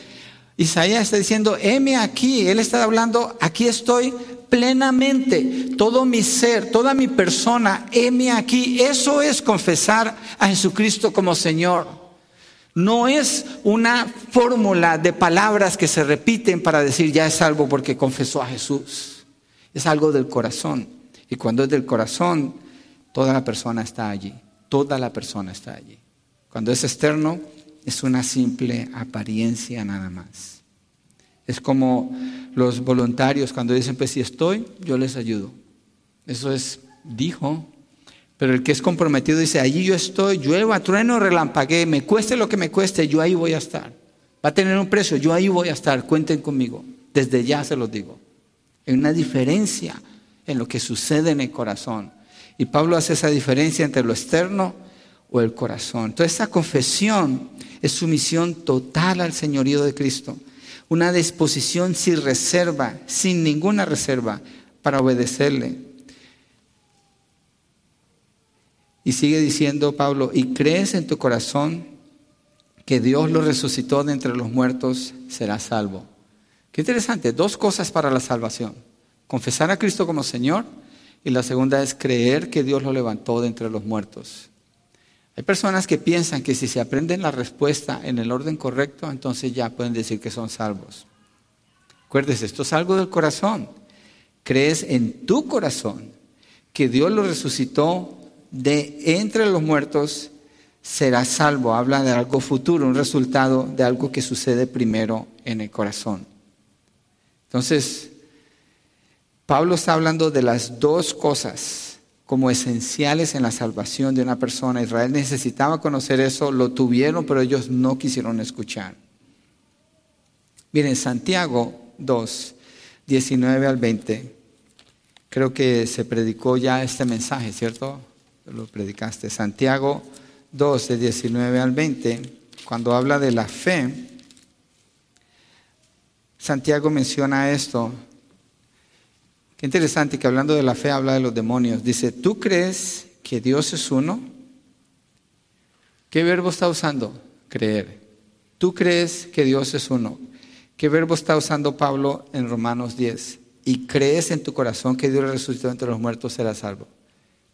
Isaías está diciendo, heme aquí, él está hablando, aquí estoy plenamente, todo mi ser, toda mi persona, heme aquí. Eso es confesar a Jesucristo como Señor. No es una fórmula de palabras que se repiten para decir ya es algo porque confesó a Jesús. Es algo del corazón. Y cuando es del corazón, toda la persona está allí. Toda la persona está allí. Cuando es externo, es una simple apariencia nada más. Es como los voluntarios cuando dicen, pues si estoy, yo les ayudo. Eso es, dijo. Pero el que es comprometido dice, allí yo estoy, llueva, trueno, relampaguee, me cueste lo que me cueste, yo ahí voy a estar. Va a tener un precio, yo ahí voy a estar, cuenten conmigo. Desde ya se los digo. Hay una diferencia en lo que sucede en el corazón. Y Pablo hace esa diferencia entre lo externo o el corazón. Entonces esa confesión es sumisión total al señorío de Cristo una disposición sin reserva, sin ninguna reserva, para obedecerle. Y sigue diciendo Pablo, y crees en tu corazón que Dios lo resucitó de entre los muertos, serás salvo. Qué interesante, dos cosas para la salvación. Confesar a Cristo como Señor y la segunda es creer que Dios lo levantó de entre los muertos. Hay personas que piensan que si se aprenden la respuesta en el orden correcto, entonces ya pueden decir que son salvos. Acuérdese, esto es algo del corazón. Crees en tu corazón que Dios lo resucitó de entre los muertos, será salvo. Habla de algo futuro, un resultado de algo que sucede primero en el corazón. Entonces, Pablo está hablando de las dos cosas como esenciales en la salvación de una persona. Israel necesitaba conocer eso, lo tuvieron, pero ellos no quisieron escuchar. Miren, Santiago 2, 19 al 20, creo que se predicó ya este mensaje, ¿cierto? Lo predicaste. Santiago 2, de 19 al 20, cuando habla de la fe, Santiago menciona esto. Interesante que hablando de la fe habla de los demonios. Dice, ¿tú crees que Dios es uno? ¿Qué verbo está usando? Creer. ¿Tú crees que Dios es uno? ¿Qué verbo está usando Pablo en Romanos 10? Y crees en tu corazón que Dios resucitó entre los muertos, serás salvo.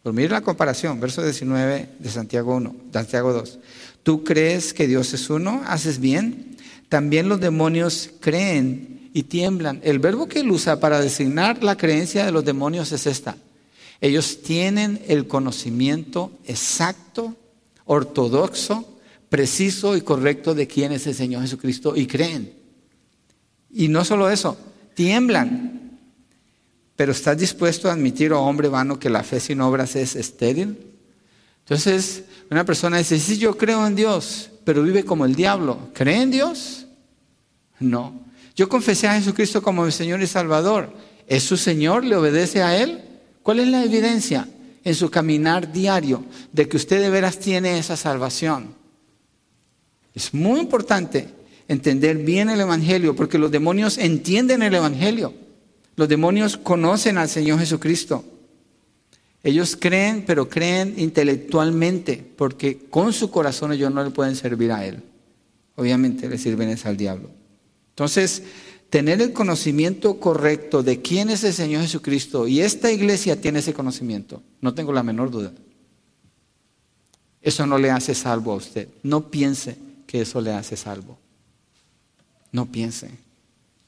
Pues mira la comparación, verso 19 de Santiago 1, Santiago 2. ¿Tú crees que Dios es uno? ¿Haces bien? También los demonios creen y tiemblan. El verbo que él usa para designar la creencia de los demonios es esta. Ellos tienen el conocimiento exacto, ortodoxo, preciso y correcto de quién es el Señor Jesucristo y creen. Y no solo eso, tiemblan. Pero ¿estás dispuesto a admitir, oh hombre vano, que la fe sin obras es estéril? Entonces, una persona dice, sí, yo creo en Dios, pero vive como el diablo. ¿Cree en Dios? No. Yo confesé a Jesucristo como mi Señor y Salvador. ¿Es su Señor? ¿Le obedece a Él? ¿Cuál es la evidencia en su caminar diario de que usted de veras tiene esa salvación? Es muy importante entender bien el Evangelio porque los demonios entienden el Evangelio. Los demonios conocen al Señor Jesucristo. Ellos creen, pero creen intelectualmente, porque con su corazón ellos no le pueden servir a Él. Obviamente le sirven es al diablo. Entonces, tener el conocimiento correcto de quién es el Señor Jesucristo, y esta iglesia tiene ese conocimiento, no tengo la menor duda. Eso no le hace salvo a usted. No piense que eso le hace salvo. No piense.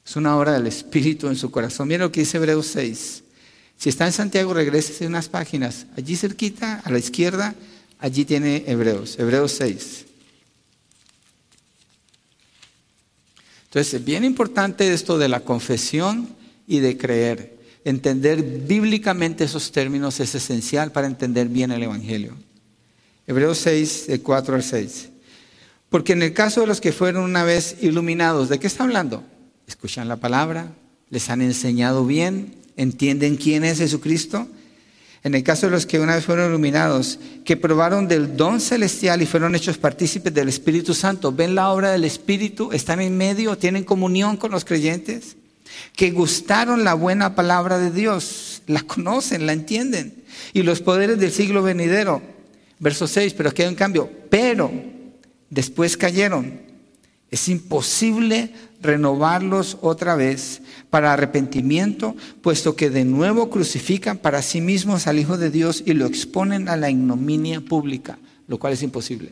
Es una obra del Espíritu en su corazón. Mira lo que dice Hebreos 6. Si está en Santiago, regrese unas páginas. Allí cerquita, a la izquierda, allí tiene Hebreos, Hebreos 6. Entonces, es bien importante esto de la confesión y de creer. Entender bíblicamente esos términos es esencial para entender bien el Evangelio. Hebreos 6, de 4 al 6. Porque en el caso de los que fueron una vez iluminados, ¿de qué está hablando? Escuchan la palabra, les han enseñado bien, entienden quién es Jesucristo. En el caso de los que una vez fueron iluminados, que probaron del don celestial y fueron hechos partícipes del Espíritu Santo, ven la obra del Espíritu, están en medio, tienen comunión con los creyentes, que gustaron la buena palabra de Dios, la conocen, la entienden, y los poderes del siglo venidero. Verso 6, pero aquí hay un cambio, pero después cayeron. Es imposible renovarlos otra vez para arrepentimiento, puesto que de nuevo crucifican para sí mismos al Hijo de Dios y lo exponen a la ignominia pública, lo cual es imposible.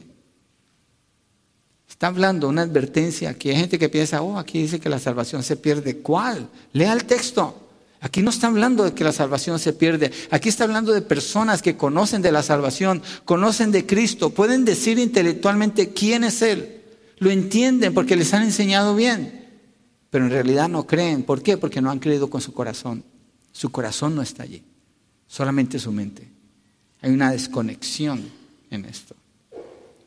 Está hablando una advertencia que hay gente que piensa, oh, aquí dice que la salvación se pierde. ¿Cuál? Lea el texto. Aquí no está hablando de que la salvación se pierde. Aquí está hablando de personas que conocen de la salvación, conocen de Cristo, pueden decir intelectualmente quién es Él. Lo entienden porque les han enseñado bien pero en realidad no creen. ¿Por qué? Porque no han creído con su corazón. Su corazón no está allí, solamente su mente. Hay una desconexión en esto.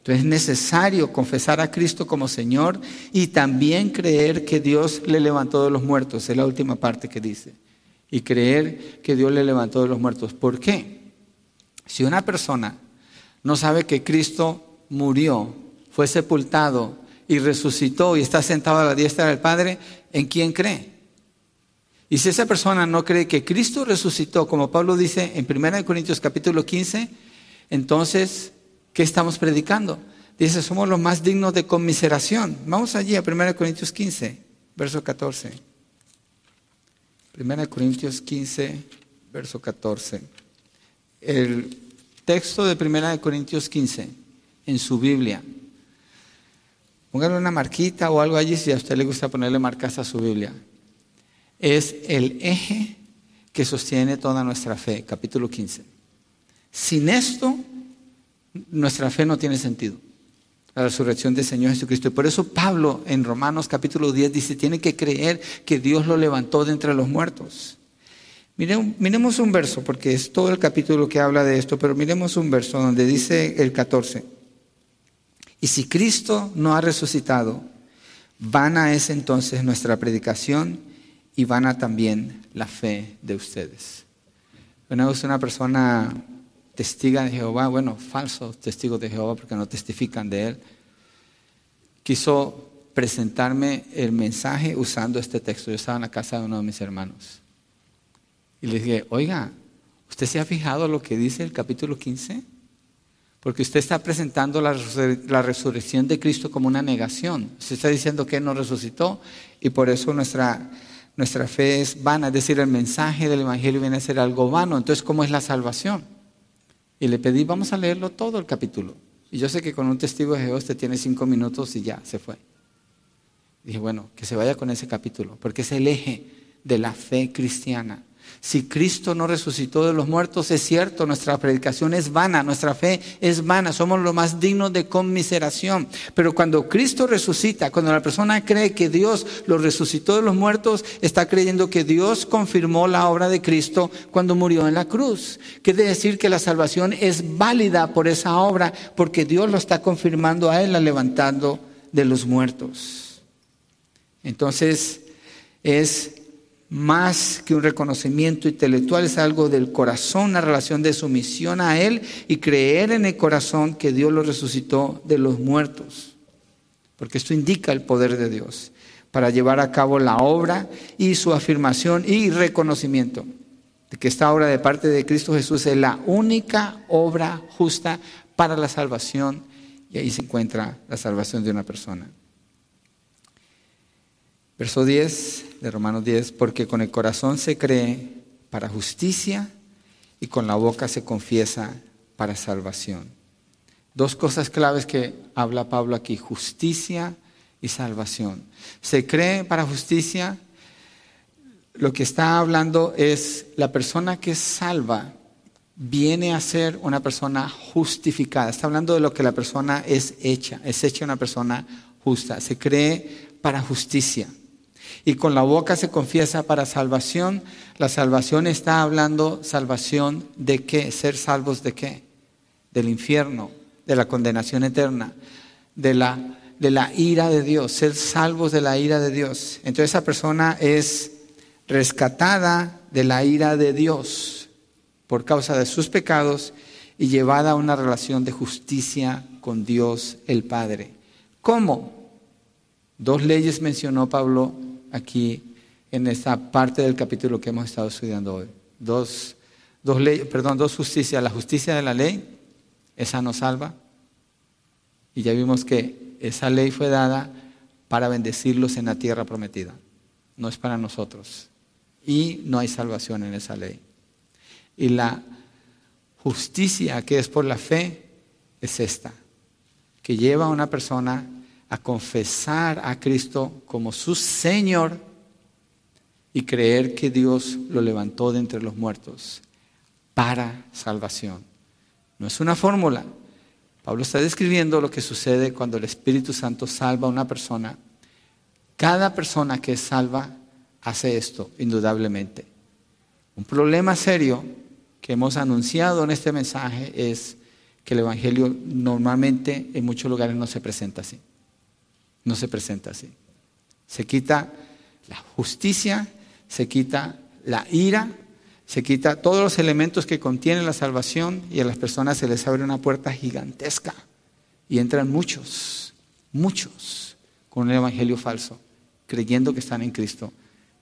Entonces es necesario confesar a Cristo como Señor y también creer que Dios le levantó de los muertos. Es la última parte que dice. Y creer que Dios le levantó de los muertos. ¿Por qué? Si una persona no sabe que Cristo murió, fue sepultado y resucitó y está sentado a la diestra del Padre, ¿en quién cree? Y si esa persona no cree que Cristo resucitó, como Pablo dice en 1 Corintios capítulo 15, entonces, ¿qué estamos predicando? Dice, somos los más dignos de conmiseración. Vamos allí a 1 Corintios 15, verso 14. 1 Corintios 15, verso 14. El texto de 1 Corintios 15 en su Biblia Póngale una marquita o algo allí si a usted le gusta ponerle marcas a su Biblia. Es el eje que sostiene toda nuestra fe, capítulo 15. Sin esto, nuestra fe no tiene sentido. La resurrección del Señor Jesucristo. Y por eso Pablo en Romanos capítulo 10 dice, tiene que creer que Dios lo levantó de entre los muertos. miremos un verso, porque es todo el capítulo que habla de esto, pero miremos un verso donde dice el 14. Y si Cristo no ha resucitado, vana es entonces nuestra predicación y vana también la fe de ustedes. Una vez una persona testiga de Jehová, bueno, falso testigo de Jehová porque no testifican de él, quiso presentarme el mensaje usando este texto. Yo estaba en la casa de uno de mis hermanos. Y le dije, oiga, ¿usted se ha fijado lo que dice el capítulo 15? Porque usted está presentando la, resurrección de Cristo como una negación. Usted está diciendo que Él no resucitó y por eso nuestra, fe es vana. Es decir, el mensaje del Evangelio viene a ser algo vano. Entonces, ¿cómo es la salvación? Y le pedí, vamos a leerlo todo el capítulo. Y yo sé que con un testigo de Jehová usted tiene cinco minutos y ya, se fue. Dije, bueno, que se vaya con ese capítulo, porque es el eje de la fe cristiana. Si Cristo no resucitó de los muertos, es cierto, nuestra predicación es vana, nuestra fe es vana, somos los más dignos de conmiseración. Pero cuando Cristo resucita, cuando la persona cree que Dios lo resucitó de los muertos, está creyendo que Dios confirmó la obra de Cristo cuando murió en la cruz. Quiere decir que la salvación es válida por esa obra, porque Dios lo está confirmando a él, levantando de los muertos. Entonces, es más que un reconocimiento intelectual, es algo del corazón, una relación de sumisión a Él y creer en el corazón que Dios lo resucitó de los muertos. Porque esto indica el poder de Dios para llevar a cabo la obra y su afirmación y reconocimiento de que esta obra de parte de Cristo Jesús es la única obra justa para la salvación y ahí se encuentra la salvación de una persona. Verso 10 de Romanos 10, porque con el corazón se cree para justicia y con la boca se confiesa para salvación. Dos cosas claves que habla Pablo aquí, justicia y salvación. Se cree para justicia, lo que está hablando es la persona que salva viene a ser una persona justificada. Está hablando de lo que la persona es hecha, es hecha una persona justa. Se cree para justicia y con la boca se confiesa para salvación, la salvación está hablando salvación de qué, ser salvos de qué, del infierno, de la condenación eterna, de la, de la ira de Dios, ser salvos de la ira de Dios. Entonces esa persona es rescatada de la ira de Dios por causa de sus pecados y llevada a una relación de justicia con Dios el Padre. ¿Cómo? Dos leyes mencionó Pablo aquí en esta parte del capítulo que hemos estado estudiando hoy. Dos, dos leyes, perdón, dos justicias. La justicia de la ley, esa nos salva. Y ya vimos que esa ley fue dada para bendecirlos en la tierra prometida. No es para nosotros. Y no hay salvación en esa ley. Y la justicia que es por la fe es esta, que lleva a una persona a confesar a Cristo como su Señor y creer que Dios lo levantó de entre los muertos para salvación. No es una fórmula. Pablo está describiendo lo que sucede cuando el Espíritu Santo salva a una persona. Cada persona que es salva hace esto, indudablemente. Un problema serio que hemos anunciado en este mensaje es que el Evangelio normalmente en muchos lugares no se presenta así. No se presenta así. Se quita la justicia, se quita la ira, se quita todos los elementos que contiene la salvación y a las personas se les abre una puerta gigantesca y entran muchos, muchos con un evangelio falso, creyendo que están en Cristo,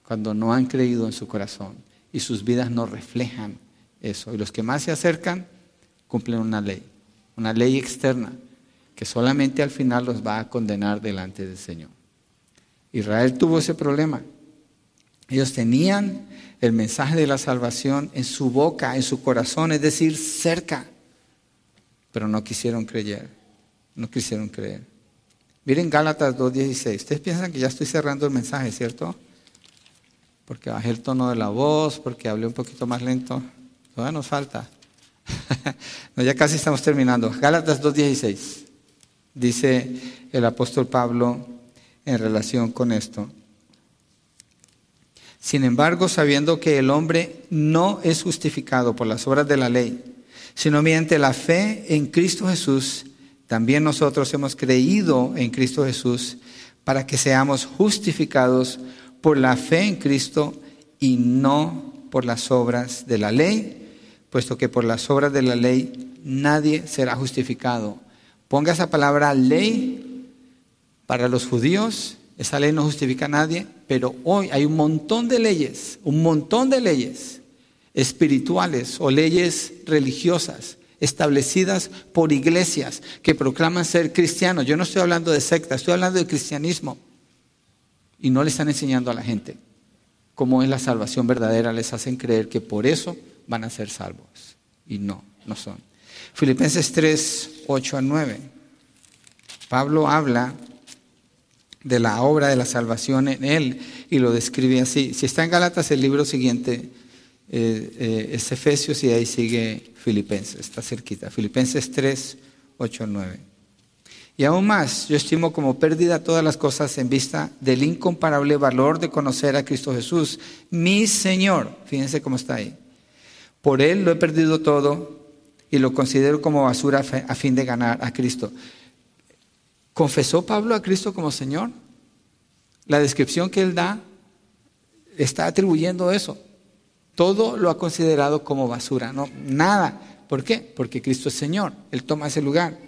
cuando no han creído en su corazón y sus vidas no reflejan eso. Y los que más se acercan cumplen una ley, una ley externa que solamente al final los va a condenar delante del Señor. Israel tuvo ese problema. Ellos tenían el mensaje de la salvación en su boca, en su corazón, es decir, cerca, pero no quisieron creer, no quisieron creer. Miren Gálatas 2.16. Ustedes piensan que ya estoy cerrando el mensaje, ¿cierto? Porque bajé el tono de la voz, porque hablé un poquito más lento. Todavía nos falta. [LAUGHS] no, ya casi estamos terminando. Gálatas 2.16 dice el apóstol Pablo en relación con esto. Sin embargo, sabiendo que el hombre no es justificado por las obras de la ley, sino mediante la fe en Cristo Jesús, también nosotros hemos creído en Cristo Jesús para que seamos justificados por la fe en Cristo y no por las obras de la ley, puesto que por las obras de la ley nadie será justificado Ponga esa palabra ley Para los judíos, esa ley no justifica a nadie, pero hoy hay un montón de leyes, un montón de leyes espirituales o leyes religiosas establecidas por iglesias que proclaman ser cristianos. Yo no estoy hablando de secta, estoy hablando de cristianismo. Y no le están enseñando a la gente cómo es la salvación verdadera, les hacen creer que por eso van a ser salvos. Y no, no son. Filipenses 3, 8 a 9. Pablo habla de la obra de la salvación en él y lo describe así. Si está en Galatas, el libro siguiente eh, eh, es Efesios y ahí sigue Filipenses, está cerquita. Filipenses 3, 8, 9. Y aún más, yo estimo como pérdida todas las cosas en vista del incomparable valor de conocer a Cristo Jesús, mi Señor. Fíjense cómo está ahí. Por Él lo he perdido todo y lo considero como basura a fin de ganar a Cristo. ¿Confesó Pablo a Cristo como Señor? La descripción que él da está atribuyendo eso. Todo lo ha considerado como basura, no nada. ¿Por qué? Porque Cristo es Señor, Él toma ese lugar.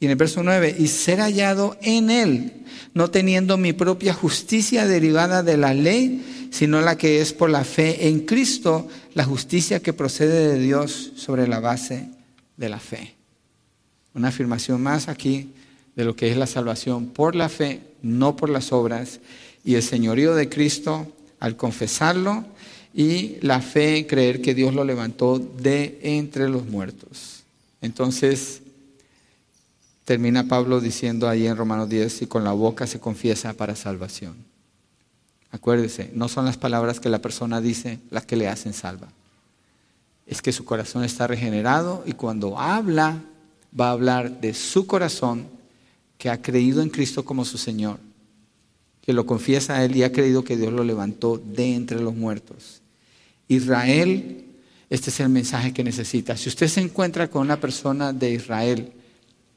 Y en el verso 9, y ser hallado en Él, no teniendo mi propia justicia derivada de la ley, sino la que es por la fe en Cristo, la justicia que procede de Dios sobre la base de la fe. Una afirmación más aquí de lo que es la salvación por la fe, no por las obras, y el señorío de Cristo al confesarlo y la fe en creer que Dios lo levantó de entre los muertos. Entonces, termina Pablo diciendo ahí en Romanos 10, y con la boca se confiesa para salvación. Acuérdese, no son las palabras que la persona dice las que le hacen salva. Es que su corazón está regenerado y cuando habla, va a hablar de su corazón que ha creído en Cristo como su Señor, que lo confiesa a Él y ha creído que Dios lo levantó de entre los muertos. Israel, este es el mensaje que necesita. Si usted se encuentra con una persona de Israel,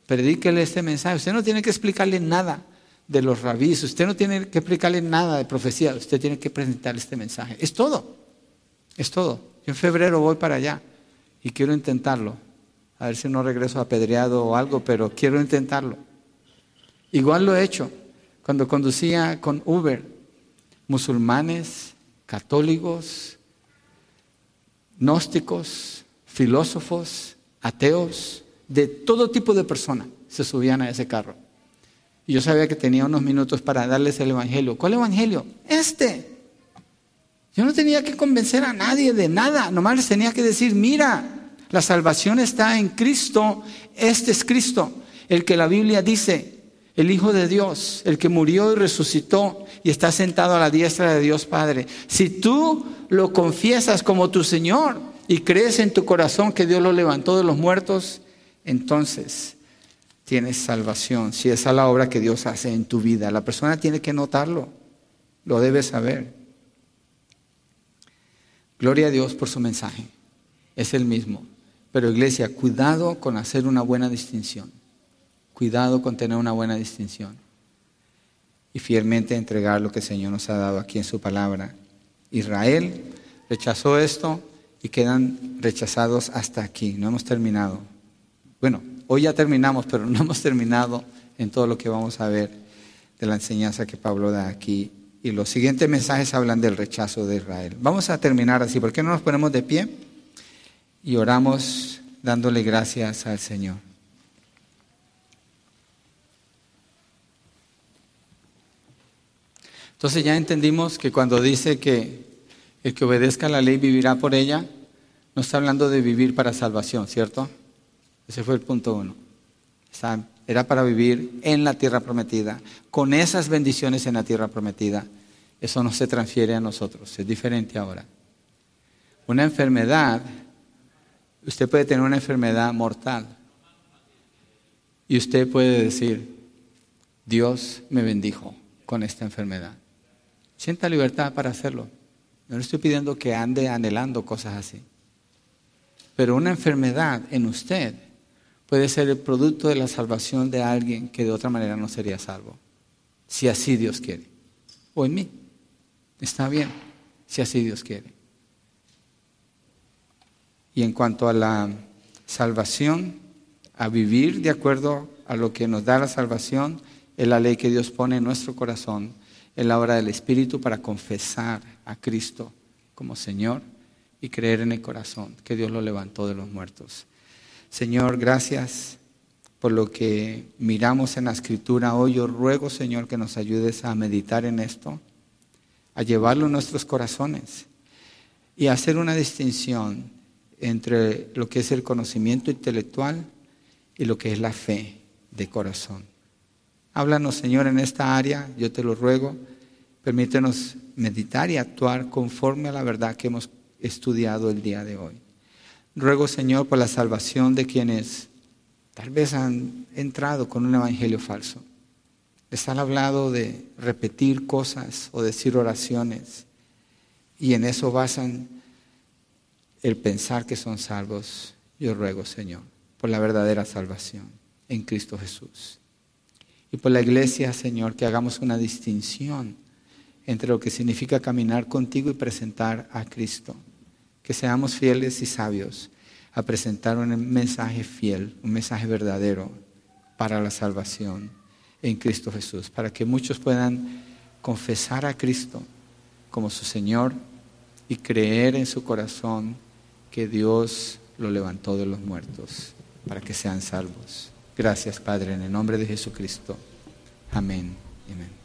predíquele este mensaje. Usted no tiene que explicarle nada de los rabíes, usted no tiene que explicarle nada de profecía, usted tiene que presentarle este mensaje. Es todo, es todo. Yo en febrero voy para allá y quiero intentarlo. A ver si no regreso apedreado o algo, pero quiero intentarlo. Igual lo he hecho cuando conducía con Uber, musulmanes, católicos, gnósticos, filósofos, ateos, de todo tipo de personas se subían a ese carro. Yo sabía que tenía unos minutos para darles el Evangelio. ¿Cuál Evangelio? Este. Yo no tenía que convencer a nadie de nada, nomás les tenía que decir, mira, la salvación está en Cristo, este es Cristo, el que la Biblia dice, el Hijo de Dios, el que murió y resucitó y está sentado a la diestra de Dios Padre. Si tú lo confiesas como tu Señor y crees en tu corazón que Dios lo levantó de los muertos, entonces tienes salvación. Si esa es la obra que Dios hace en tu vida, la persona tiene que notarlo, lo debe saber. Gloria a Dios por su mensaje, es el mismo. Pero iglesia, cuidado con hacer una buena distinción. Cuidado con tener una buena distinción y fielmente entregar lo que el Señor nos ha dado aquí en su palabra. Israel rechazó esto y quedan rechazados hasta aquí. No hemos terminado. Bueno, hoy ya terminamos, pero no hemos terminado en todo lo que vamos a ver de la enseñanza que Pablo da aquí. Y los siguientes mensajes hablan del rechazo de Israel. Vamos a terminar así. ¿Por qué no nos ponemos de pie y oramos dándole gracias al Señor? Entonces ya entendimos que cuando dice que el que obedezca la ley vivirá por ella, no está hablando de vivir para salvación, ¿cierto? Ese fue el punto uno. Era para vivir en la tierra prometida, con esas bendiciones en la tierra prometida. Eso no se transfiere a nosotros, es diferente ahora. Una enfermedad, usted puede tener una enfermedad mortal y usted puede decir, Dios me bendijo con esta enfermedad. Sienta libertad para hacerlo. No le estoy pidiendo que ande anhelando cosas así. Pero una enfermedad en usted puede ser el producto de la salvación de alguien que de otra manera no sería salvo. Si así Dios quiere. O en mí. Está bien, si así Dios quiere. Y en cuanto a la salvación, a vivir de acuerdo a lo que nos da la salvación, Es la ley que Dios pone en nuestro corazón en la obra del Espíritu para confesar a Cristo como Señor y creer en el corazón que Dios lo levantó de los muertos. Señor, gracias por lo que miramos en la escritura hoy. Yo ruego, Señor, que nos ayudes a meditar en esto, a llevarlo en nuestros corazones y a hacer una distinción entre lo que es el conocimiento intelectual y lo que es la fe de corazón. Háblanos, Señor, en esta área, yo te lo ruego. Permítenos meditar y actuar conforme a la verdad que hemos estudiado el día de hoy. Ruego, Señor, por la salvación de quienes tal vez han entrado con un evangelio falso. Les han hablado de repetir cosas o decir oraciones y en eso basan el pensar que son salvos. Yo ruego, Señor, por la verdadera salvación en Cristo Jesús. Y por la iglesia, Señor, que hagamos una distinción entre lo que significa caminar contigo y presentar a Cristo. Que seamos fieles y sabios a presentar un mensaje fiel, un mensaje verdadero para la salvación en Cristo Jesús, para que muchos puedan confesar a Cristo como su Señor y creer en su corazón que Dios lo levantó de los muertos para que sean salvos. Gracias, Padre, en el nombre de Jesucristo. Amén. Amén.